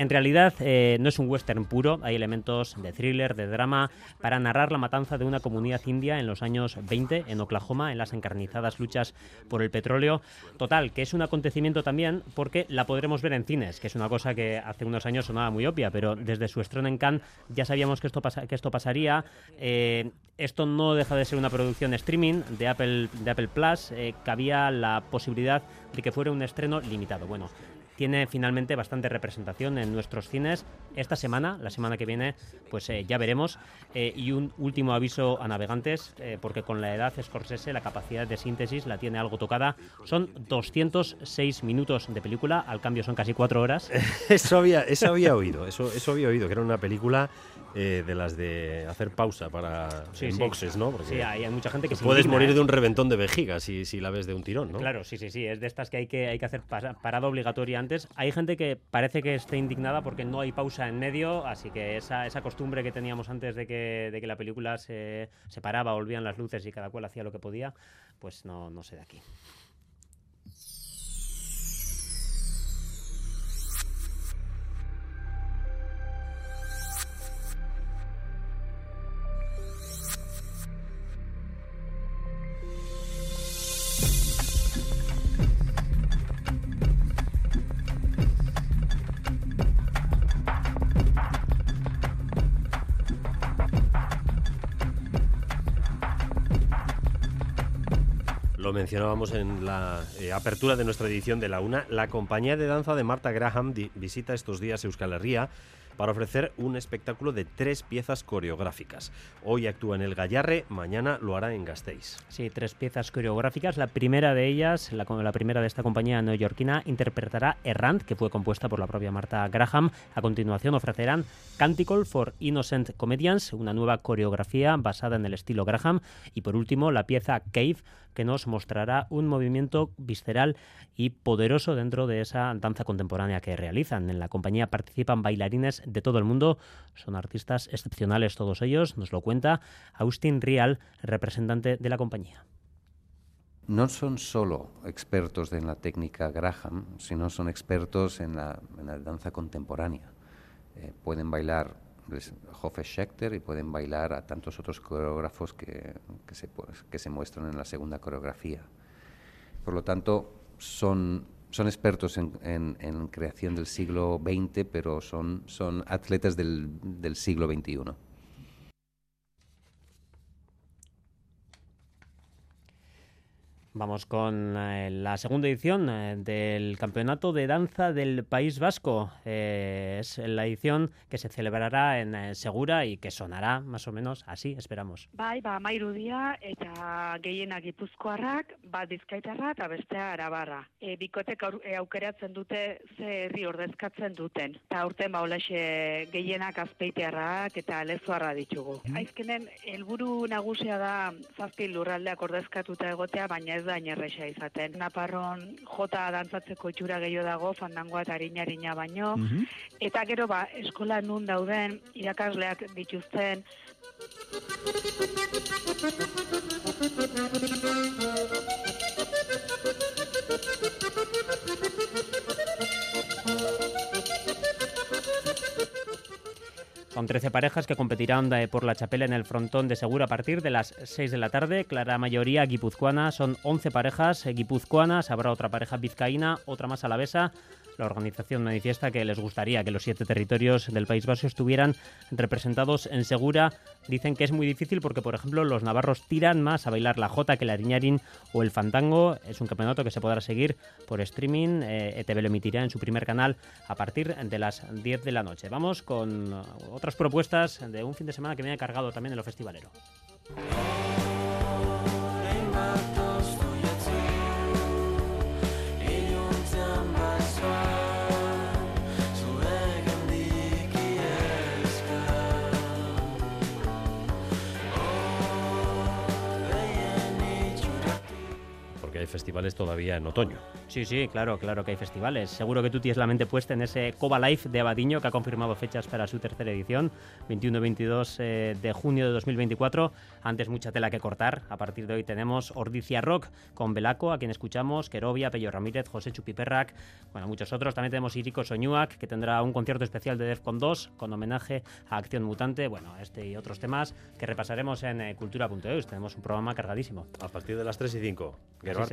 En realidad eh, no es un western puro, hay elementos de thriller, de drama, para narrar la matanza de una comunidad india en los años 20 en Oklahoma, en las encarnizadas luchas por el petróleo. Total, que es un acontecimiento también porque la podremos ver en cines, que es una cosa que hace unos años sonaba muy obvia, pero desde su estreno en Cannes ya sabíamos que esto, pasa- que esto pasaría. Eh, esto no deja de ser una producción streaming de Apple, de Apple Plus, eh, que había la posibilidad de que fuera un estreno limitado. Bueno, tiene finalmente bastante representación en nuestros cines esta semana, la semana que viene, pues eh, ya veremos. Eh, y un último aviso a navegantes, eh, porque con la edad Scorsese la capacidad de síntesis la tiene algo tocada. Son 206 minutos de película, al cambio son casi cuatro horas. [LAUGHS] Eso había, eso había oído, eso, eso había oído, que era una película eh, de las de hacer pausa para Sí, en sí. boxes, ¿no? Porque Sí, hay, hay mucha gente que se puedes morir ¿eh? de un reventón de vejiga si, si la ves de un tirón, ¿no? Claro, sí, sí, sí, es de estas que hay que, hay que hacer parada obligatoria antes. Hay gente que parece que esté indignada porque no hay pausa en medio, así que esa, esa costumbre que teníamos antes de que, de que la película se, se paraba, volvían las luces y cada cual hacía lo que podía, pues no, no sé de aquí. Mencionábamos en la eh, apertura de nuestra edición de la UNA. La compañía de danza de Marta Graham visita estos días Euskal Herria para ofrecer un espectáculo de tres piezas coreográficas. Hoy actúa en el Gallarre, mañana lo hará en Gasteiz. Sí, tres piezas coreográficas. La primera de ellas, la, la primera de esta compañía neoyorquina, interpretará Errant, que fue compuesta por la propia Marta Graham. A continuación ofrecerán Canticle for Innocent Comedians, una nueva coreografía basada en el estilo Graham. Y por último, la pieza Cave, que nos mostrará un movimiento visceral y poderoso dentro de esa danza contemporánea que realizan. En la compañía participan bailarines de todo el mundo, son artistas excepcionales todos ellos, nos lo cuenta Austin Rial, representante de la compañía. no son solo expertos en la técnica Graham, sino son expertos en la, danza contemporánea. Eh, pueden bailar les- Schechter y pueden bailar a tantos otros coreógrafos que, que se, que se muestran en la segunda coreografía. Por lo tanto, son, son expertos en, en- en creación del siglo XX, pero son, son atletas del, del siglo XXI. Vamos con eh, la segunda edición eh, del Campeonato de Danza del País Vasco. Eh, es la edición que se celebrará en Segura y que sonará más o menos así, esperamos. Bai, ba, amairu dira eta gehienak gipuzkoarrak, bat bizkaitarra eta bestea arabarra. E, bikotek aur, e, aukeratzen dute ze herri ordezkatzen duten. Eta aurten ba, olaxe gehienak azpeitearrak eta lezoarra ditugu. Aizkenen, helburu nagusia da zazpi lurraldeak ordezkatuta egotea, baina ez da inerresa izaten. Naparron jota dantzatzeko itxura gehiago dago, fandangoa eta harina harina baino. Eta gero ba, eskola nun dauden, irakasleak dituzten, Son 13 parejas que competirán eh, por la chapela en el frontón de Segura a partir de las 6 de la tarde. Clara mayoría guipuzcoana, son 11 parejas eh, guipuzcoanas, habrá otra pareja vizcaína, otra más alavesa. La organización manifiesta que les gustaría que los siete territorios del País Vasco estuvieran representados en Segura. Dicen que es muy difícil porque, por ejemplo, los navarros tiran más a bailar la jota que el ariñarín o el fandango. Es un campeonato que se podrá seguir por streaming. Eh, ETV lo emitirá en su primer canal a partir de las 10 de la noche. Vamos con otras propuestas de un fin de semana que viene cargado también en lo festivalero. Festivales todavía en otoño. Sí, sí, claro, claro que hay festivales. Seguro que tú tienes la mente puesta en ese Coba Life de Abadiño que ha confirmado fechas para su tercera edición, 21-22 eh, de junio de 2024. Antes mucha tela que cortar. A partir de hoy tenemos Ordicia Rock con Belaco, a quien escuchamos, Querovia, Pello Ramírez, José Chupiperrac, bueno, muchos otros. También tenemos Irico Soñuac, que tendrá un concierto especial de Defcon 2 con homenaje a Acción Mutante. Bueno, este y otros temas que repasaremos en eh, cultura.eus. Tenemos un programa cargadísimo. A partir de las 3 y 5. Así Gerard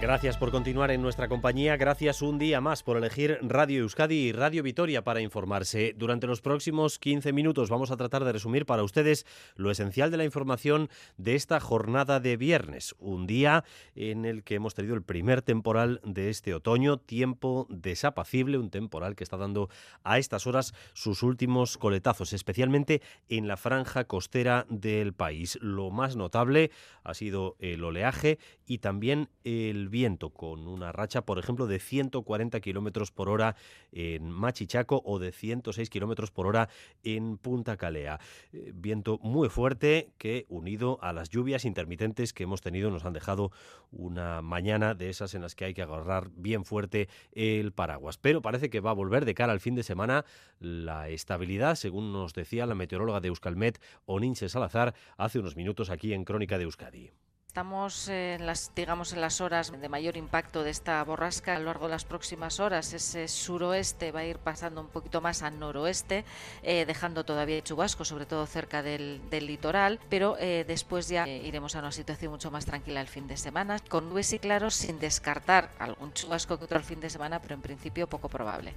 Gracias por continuar en nuestra compañía. Gracias un día más por elegir Radio Euskadi y Radio Vitoria para informarse. Durante los próximos 15 minutos vamos a tratar de resumir para ustedes lo esencial de la información de esta jornada de viernes. Un día en el que hemos tenido el primer temporal de este otoño, tiempo desapacible, un temporal que está dando a estas horas sus últimos coletazos, especialmente en la franja costera del país. Lo más notable ha sido el oleaje y también el viento, con una racha, por ejemplo, de 140 kilómetros por hora en Machichaco o de 106 kilómetros por hora en Punta Calea. Eh, Viento muy fuerte que, unido a las lluvias intermitentes que hemos tenido, nos han dejado una mañana de esas en las que hay que agarrar bien fuerte el paraguas. Pero parece que va a volver de cara al fin de semana la estabilidad, según nos decía la meteoróloga de Euskalmet, Oninche Salazar, hace unos minutos aquí en Crónica de Euskadi. Estamos en las, digamos, en las horas de mayor impacto de esta borrasca a lo largo de las próximas horas. Ese suroeste va a ir pasando un poquito más al noroeste, eh, dejando todavía chubascos, sobre todo cerca del, del litoral, pero eh, después ya eh, iremos a una situación mucho más tranquila el fin de semana, con nubes y claros, sin descartar algún chubasco que otro el fin de semana, pero en principio poco probable.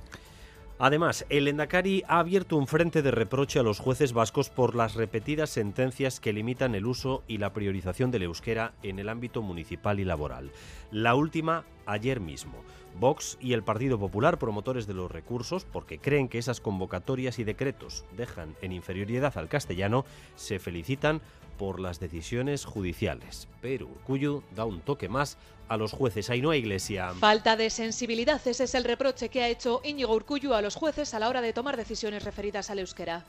Además, el Endacari ha abierto un frente de reproche a los jueces vascos por las repetidas sentencias que limitan el uso y la priorización del euskera en el ámbito municipal y laboral. La última ayer mismo. Vox y el Partido Popular, promotores de los recursos, porque creen que esas convocatorias y decretos dejan en inferioridad al castellano, se felicitan por las decisiones judiciales. Pero Urcullu da un toque más a los jueces. Ahí no hay iglesia. Falta de sensibilidad, ese es el reproche que ha hecho Íñigo Urcullu a los jueces a la hora de tomar decisiones referidas al euskera.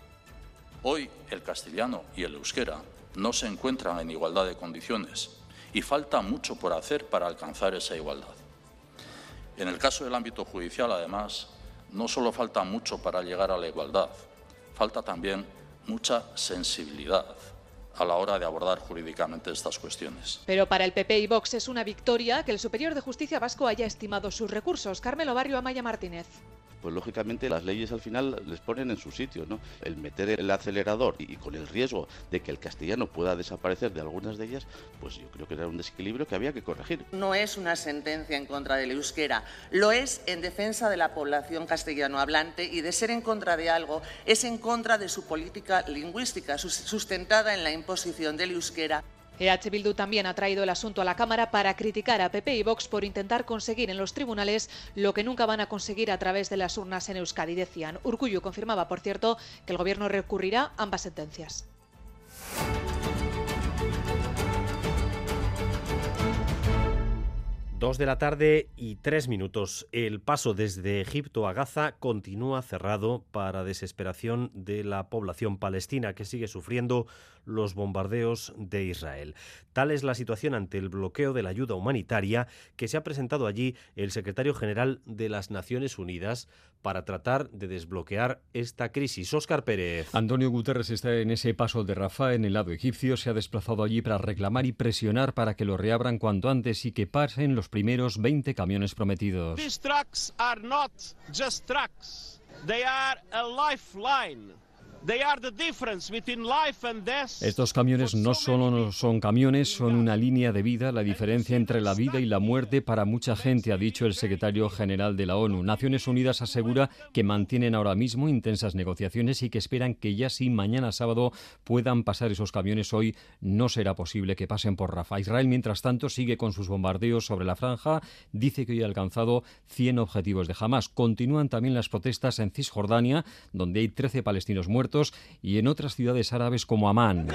Hoy el castellano y el euskera no se encuentran en igualdad de condiciones y falta mucho por hacer para alcanzar esa igualdad. En el caso del ámbito judicial, además, no solo falta mucho para llegar a la igualdad, falta también mucha sensibilidad a la hora de abordar jurídicamente estas cuestiones. Pero para el PP y Vox es una victoria que el Superior de Justicia Vasco haya estimado sus recursos. Carmelo Barrio Amaya Martínez. Pues lógicamente las leyes al final les ponen en su sitio, ¿no? El meter el acelerador y, y con el riesgo de que el castellano pueda desaparecer de algunas de ellas, pues yo creo que era un desequilibrio que había que corregir. No es una sentencia en contra del euskera, lo es en defensa de la población castellano hablante y de ser en contra de algo es en contra de su política lingüística sus- sustentada en la imposición del euskera. EH Bildu también ha traído el asunto a la Cámara para criticar a PP y Vox por intentar conseguir en los tribunales lo que nunca van a conseguir a través de las urnas en Euskadi, decían. Urcullu confirmaba, por cierto, que el Gobierno recurrirá ambas sentencias. Dos de la tarde y tres minutos. El paso desde Egipto a Gaza continúa cerrado para desesperación de la población palestina que sigue sufriendo los bombardeos de Israel. Tal es la situación ante el bloqueo de la ayuda humanitaria que se ha presentado allí el secretario general de las Naciones Unidas para tratar de desbloquear esta crisis. Óscar Pérez. Antonio Guterres está en ese paso de Rafah en el lado egipcio. Se ha desplazado allí para reclamar y presionar para que lo reabran cuanto antes y que pasen los primeros 20 camiones prometidos. These trucks are not just trucks. They are a lifeline. They are the difference between life and death. Estos camiones no solo son camiones, son una línea de vida, la diferencia entre la vida y la muerte para mucha gente, ha dicho el secretario general de la ONU. Naciones Unidas asegura que mantienen ahora mismo intensas negociaciones y que esperan que ya si mañana sábado puedan pasar esos camiones hoy, no será posible que pasen por Rafah. Israel, mientras tanto, sigue con sus bombardeos sobre la franja, dice que hoy ha alcanzado 100 objetivos de Hamas. Continúan también las protestas en Cisjordania, donde hay 13 palestinos muertos y en otras ciudades árabes como Amán.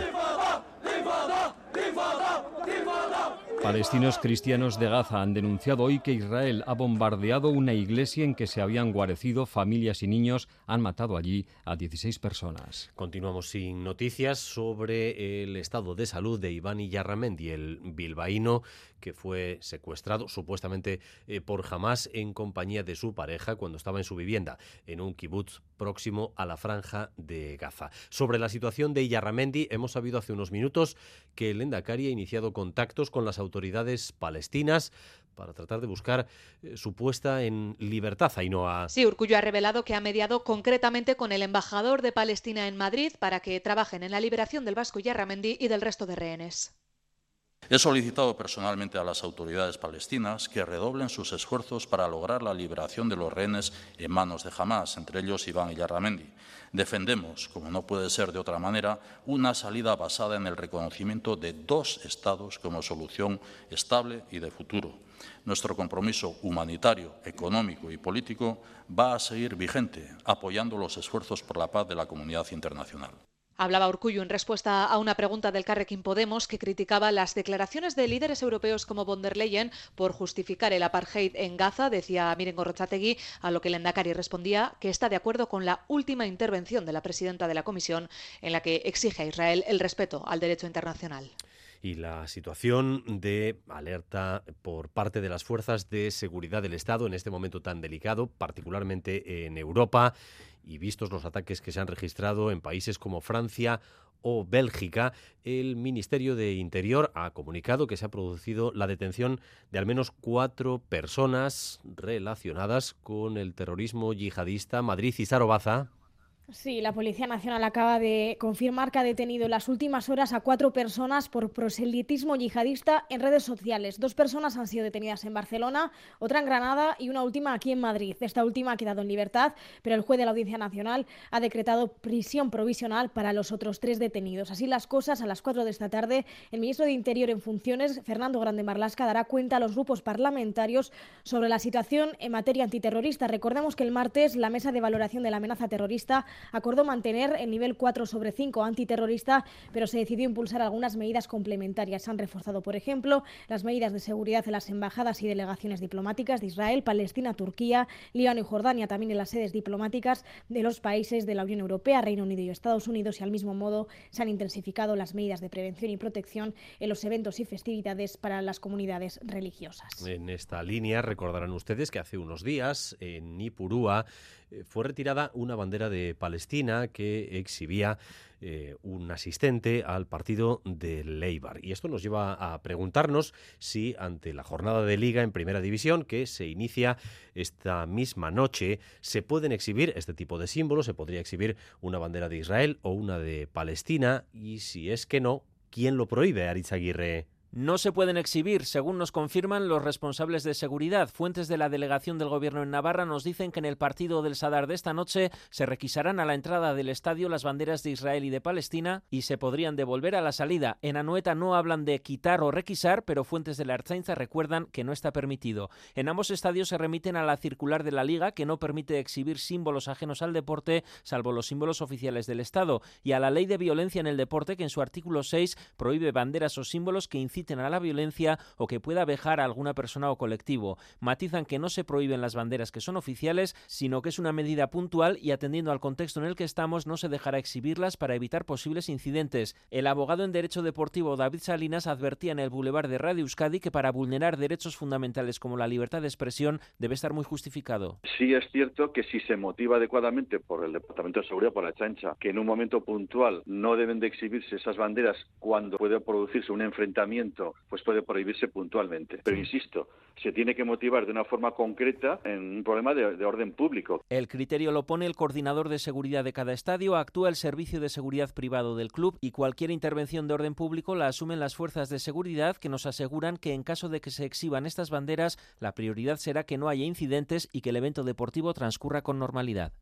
Palestinos cristianos de Gaza han denunciado hoy que Israel ha bombardeado una iglesia en que se habían guarecido familias y niños. Han matado allí a 16 personas. Continuamos sin noticias sobre el estado de salud de Iván Yarramendi, el bilbaíno que fue secuestrado supuestamente eh, por Hamas en compañía de su pareja cuando estaba en su vivienda en un kibutz próximo a la franja de Gaza. Sobre la situación de Yarramendi hemos sabido hace unos minutos que el Endacari ha iniciado contactos con las autoridades palestinas para tratar de buscar eh, su puesta en libertad, Ainhoa. Sí, Urcullo ha revelado que ha mediado concretamente con el embajador de Palestina en Madrid para que trabajen en la liberación del vasco Yarramendi y del resto de rehenes. He solicitado personalmente a las autoridades palestinas que redoblen sus esfuerzos para lograr la liberación de los rehenes en manos de Hamas, entre ellos Iván Yarramendi. Defendemos, como no puede ser de otra manera, una salida basada en el reconocimiento de dos Estados como solución estable y de futuro. Nuestro compromiso humanitario, económico y político va a seguir vigente, apoyando los esfuerzos por la paz de la comunidad internacional. Hablaba Urcullo en respuesta a una pregunta del Carrequín Podemos que criticaba las declaraciones de líderes europeos como von der Leyen por justificar el apartheid en Gaza. Decía Miren Gorrochategui, a lo que el Endacari respondía que está de acuerdo con la última intervención de la presidenta de la Comisión en la que exige a Israel el respeto al derecho internacional y la situación de alerta por parte de las fuerzas de seguridad del Estado en este momento tan delicado, particularmente en Europa, y vistos los ataques que se han registrado en países como Francia o Bélgica, el Ministerio de Interior ha comunicado que se ha producido la detención de al menos cuatro personas relacionadas con el terrorismo yihadista. Madrid y Sarobaza. Sí, la Policía Nacional acaba de confirmar que ha detenido en las últimas horas a cuatro personas por proselitismo yihadista en redes sociales. Dos personas han sido detenidas en Barcelona, otra en Granada y una última aquí en Madrid. Esta última ha quedado en libertad, pero el juez de la Audiencia Nacional ha decretado prisión provisional para los otros tres detenidos. Así las cosas, a las cuatro de esta tarde, el ministro de Interior en funciones, Fernando Grande Marlasca, dará cuenta a los grupos parlamentarios sobre la situación en materia antiterrorista. Recordemos que el martes la Mesa de Valoración de la Amenaza Terrorista acordó mantener el nivel 4 sobre 5 antiterrorista, pero se decidió impulsar algunas medidas complementarias. Se han reforzado, por ejemplo, las medidas de seguridad en las embajadas y delegaciones diplomáticas de Israel, Palestina, Turquía, Líbano y Jordania, también en las sedes diplomáticas de los países de la Unión Europea, Reino Unido y Estados Unidos, y al mismo modo se han intensificado las medidas de prevención y protección en los eventos y festividades para las comunidades religiosas. En esta línea recordarán ustedes que hace unos días en Nipurúa eh, fue retirada una bandera de Palestina que exhibía eh, un asistente al partido de Leibar. Y esto nos lleva a preguntarnos si ante la jornada de liga en primera división que se inicia esta misma noche se pueden exhibir este tipo de símbolos, se podría exhibir una bandera de Israel o una de Palestina y si es que no, ¿quién lo prohíbe, Aritz Aguirre? No se pueden exhibir, según nos confirman los responsables de seguridad. Fuentes de la delegación del gobierno en Navarra nos dicen que en el partido del Sadar de esta noche se requisarán a la entrada del estadio las banderas de Israel y de Palestina y se podrían devolver a la salida. En Anoeta no hablan de quitar o requisar, pero fuentes de la Arzainza recuerdan que no está permitido. En ambos estadios se remiten a la circular de la Liga que no permite exhibir símbolos ajenos al deporte, salvo los símbolos oficiales del Estado, y a la ley de violencia en el deporte que en su artículo 6 prohíbe banderas o símbolos que inciten a la violencia o que pueda vejar a alguna persona o colectivo. Matizan que no se prohíben las banderas que son oficiales, sino que es una medida puntual y atendiendo al contexto en el que estamos no se dejará exhibirlas para evitar posibles incidentes. El abogado en Derecho Deportivo David Salinas advertía en el Boulevard de Radio Euskadi que para vulnerar derechos fundamentales como la libertad de expresión debe estar muy justificado. Sí es cierto que si se motiva adecuadamente por el Departamento de Seguridad, por la chancha, que en un momento puntual no deben de exhibirse esas banderas cuando puede producirse un enfrentamiento pues puede prohibirse puntualmente. Pero insisto, se tiene que motivar de una forma concreta en un problema de, de orden público. El criterio lo pone el coordinador de seguridad de cada estadio, actúa el servicio de seguridad privado del club y cualquier intervención de orden público la asumen las fuerzas de seguridad que nos aseguran que en caso de que se exhiban estas banderas, la prioridad será que no haya incidentes y que el evento deportivo transcurra con normalidad.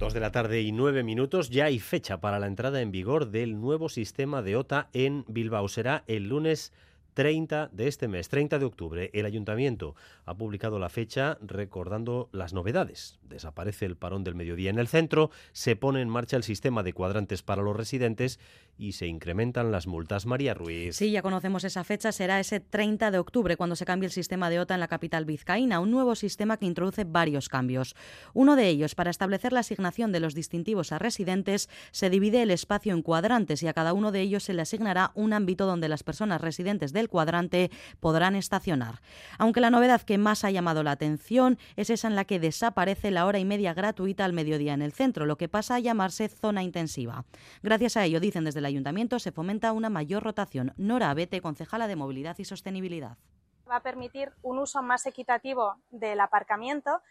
Dos de la tarde y nueve minutos. Ya hay fecha para la entrada en vigor del nuevo sistema de OTA en Bilbao. Será el lunes 30 de este mes, 30 de octubre. El ayuntamiento ha publicado la fecha recordando las novedades. Desaparece el parón del mediodía en el centro, se pone en marcha el sistema de cuadrantes para los residentes y se incrementan las multas. María Ruiz. Sí, ya conocemos esa fecha, será ese 30 de octubre cuando se cambie el sistema de OTA en la capital vizcaína, un nuevo sistema que introduce varios cambios. Uno de ellos, para establecer la asignación de los distintivos a residentes, se divide el espacio en cuadrantes y a cada uno de ellos se le asignará un ámbito donde las personas residentes del cuadrante podrán estacionar. Aunque la novedad que más ha llamado la atención es esa en la que desaparece la hora y media gratuita al mediodía en el centro, lo que pasa a llamarse zona intensiva. Gracias a ello, dicen desde el ayuntamiento, se fomenta una mayor rotación. Nora Abete, concejala de Movilidad y Sostenibilidad. Va a permitir un uso más equitativo del aparcamiento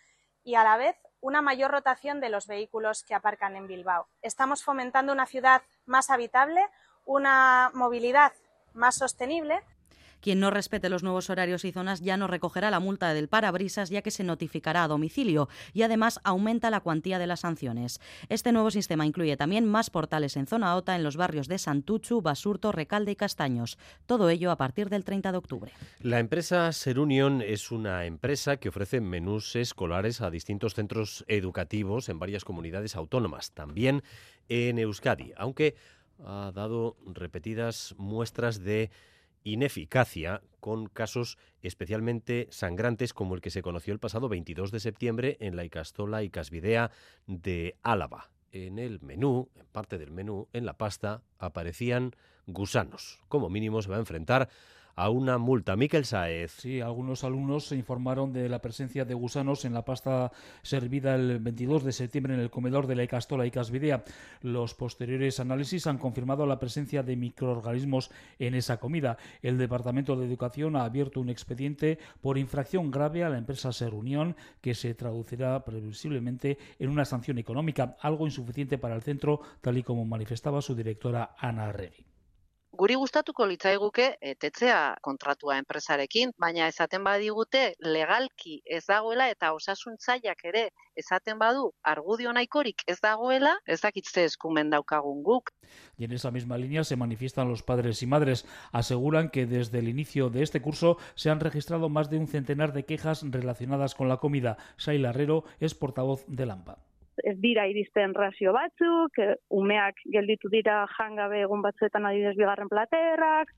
y a la vez una mayor rotación de los vehículos que aparcan en Bilbao. Estamos fomentando una ciudad más habitable, una movilidad más sostenible quien no respete los nuevos horarios y zonas ya no recogerá la multa del parabrisas ya que se notificará a domicilio y además aumenta la cuantía de las sanciones. Este nuevo sistema incluye también más portales en zona OTA en los barrios de Santuchu, Basurto, Recalde y Castaños. Todo ello a partir del 30 de octubre. La empresa Serunion es una empresa que ofrece menús escolares a distintos centros educativos en varias comunidades autónomas, también en Euskadi, aunque ha dado repetidas muestras de ineficacia con casos especialmente sangrantes como el que se conoció el pasado 22 de septiembre en la Icastola y Casvidea de Álava. En el menú, en parte del menú, en la pasta, aparecían gusanos. Como mínimo se va a enfrentar a una multa. Miquel Saez. Sí, algunos alumnos se informaron de la presencia de gusanos en la pasta servida el 22 de septiembre en el comedor de la Icastola y Casvidea. Los posteriores análisis han confirmado la presencia de microorganismos en esa comida. El Departamento de Educación ha abierto un expediente por infracción grave a la empresa Serunión que se traducirá previsiblemente en una sanción económica, algo insuficiente para el centro, tal y como manifestaba su directora Ana Arregui. Guri gustatuko litzaiguke etetzea kontratua enpresarekin, baina esaten badigute legalki ez dagoela eta osasuntzaileak ere esaten badu argudio nahikorik ez dagoela, ez dakitze eskumen daukagun guk. Y en esa misma línea se manifiestan los padres y madres. Aseguran que desde el inicio de este curso se han registrado más de un centenar de quejas relacionadas con la comida. Saila Herrero es portavoz de LAMPA. Ez dira iristen razio batzuk, eh, umeak gelditu dira jangabe egun batzuetan adibidez bigarren platerrak.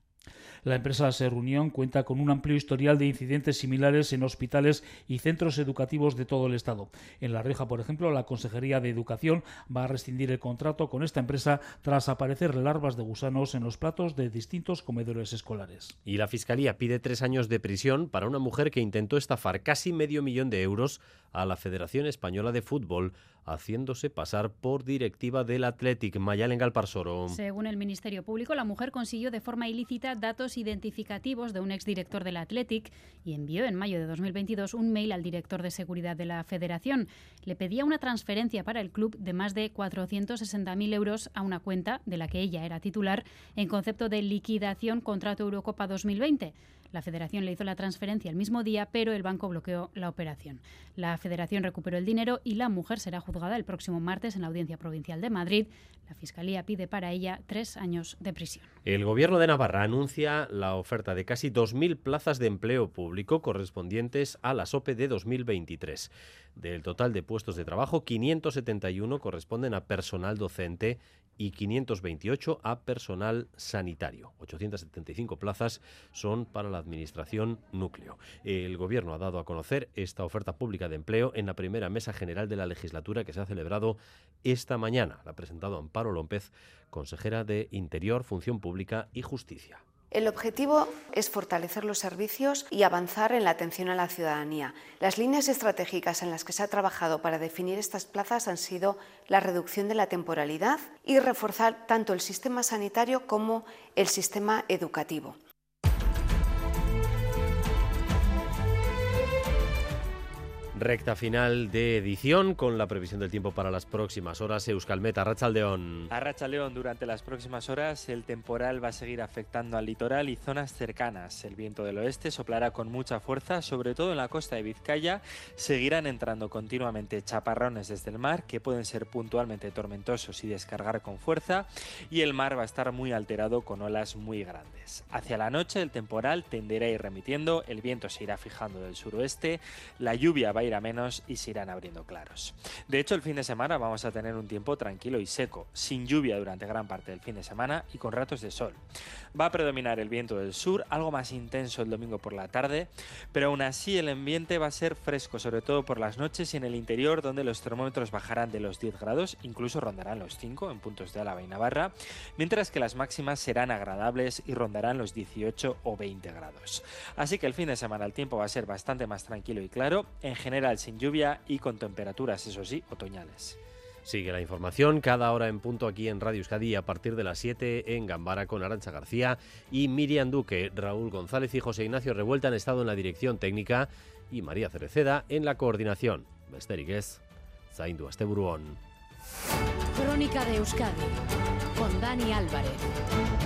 La empresa Serunión cuenta con un amplio historial de incidentes similares en hospitales y centros educativos de todo el Estado. En La Rioja, por ejemplo, la Consejería de Educación va a rescindir el contrato con esta empresa tras aparecer larvas de gusanos en los platos de distintos comedores escolares. Y la Fiscalía pide tres años de prisión para una mujer que intentó estafar casi medio millón de euros a la Federación Española de Fútbol haciéndose pasar por directiva del Athletic. Mayalen Galparsoro. Según el Ministerio Público, la mujer consiguió de forma ilícita datos identificativos de un exdirector del Athletic y envió en mayo de 2022 un mail al director de seguridad de la Federación. Le pedía una transferencia para el club de más de 460.000 euros a una cuenta de la que ella era titular en concepto de liquidación contrato Eurocopa 2020. La federación le hizo la transferencia el mismo día, pero el banco bloqueó la operación. La federación recuperó el dinero y la mujer será juzgada el próximo martes en la Audiencia Provincial de Madrid. La Fiscalía pide para ella tres años de prisión. El Gobierno de Navarra anuncia la oferta de casi 2.000 plazas de empleo público correspondientes a la SOPE de 2023. Del total de puestos de trabajo, 571 corresponden a personal docente y 528 a personal sanitario. 875 plazas son para la Administración Núcleo. El Gobierno ha dado a conocer esta oferta pública de empleo en la primera mesa general de la legislatura que se ha celebrado esta mañana. La ha presentado Amparo López, consejera de Interior, Función Pública y Justicia. El objetivo es fortalecer los servicios y avanzar en la atención a la ciudadanía. Las líneas estratégicas en las que se ha trabajado para definir estas plazas han sido la reducción de la temporalidad y reforzar tanto el sistema sanitario como el sistema educativo. Recta final de edición con la previsión del tiempo para las próximas horas. Euskalmet, Arrachaldeón. Arrachaldeón, durante las próximas horas el temporal va a seguir afectando al litoral y zonas cercanas. El viento del oeste soplará con mucha fuerza, sobre todo en la costa de Vizcaya. Seguirán entrando continuamente chaparrones desde el mar, que pueden ser puntualmente tormentosos y descargar con fuerza. Y el mar va a estar muy alterado con olas muy grandes. Hacia la noche el temporal tenderá a ir remitiendo, el viento se irá fijando del suroeste, la lluvia va a ir menos y se irán abriendo claros. De hecho, el fin de semana vamos a tener un tiempo tranquilo y seco, sin lluvia durante gran parte del fin de semana y con ratos de sol. Va a predominar el viento del sur, algo más intenso el domingo por la tarde, pero aún así el ambiente va a ser fresco, sobre todo por las noches y en el interior, donde los termómetros bajarán de los 10 grados, incluso rondarán los 5 en puntos de Álava y Navarra, mientras que las máximas serán agradables y rondarán los 18 o 20 grados. Así que el fin de semana el tiempo va a ser bastante más tranquilo y claro, en general sin lluvia y con temperaturas, eso sí, otoñales. Sigue la información cada hora en punto aquí en Radio Euskadi a partir de las 7 en Gambara con Arancha García y Miriam Duque. Raúl González y José Ignacio Revuelta han estado en la dirección técnica y María Cereceda en la coordinación. Besterik ez, zaindu Crónica de Euskadi con Dani Álvarez.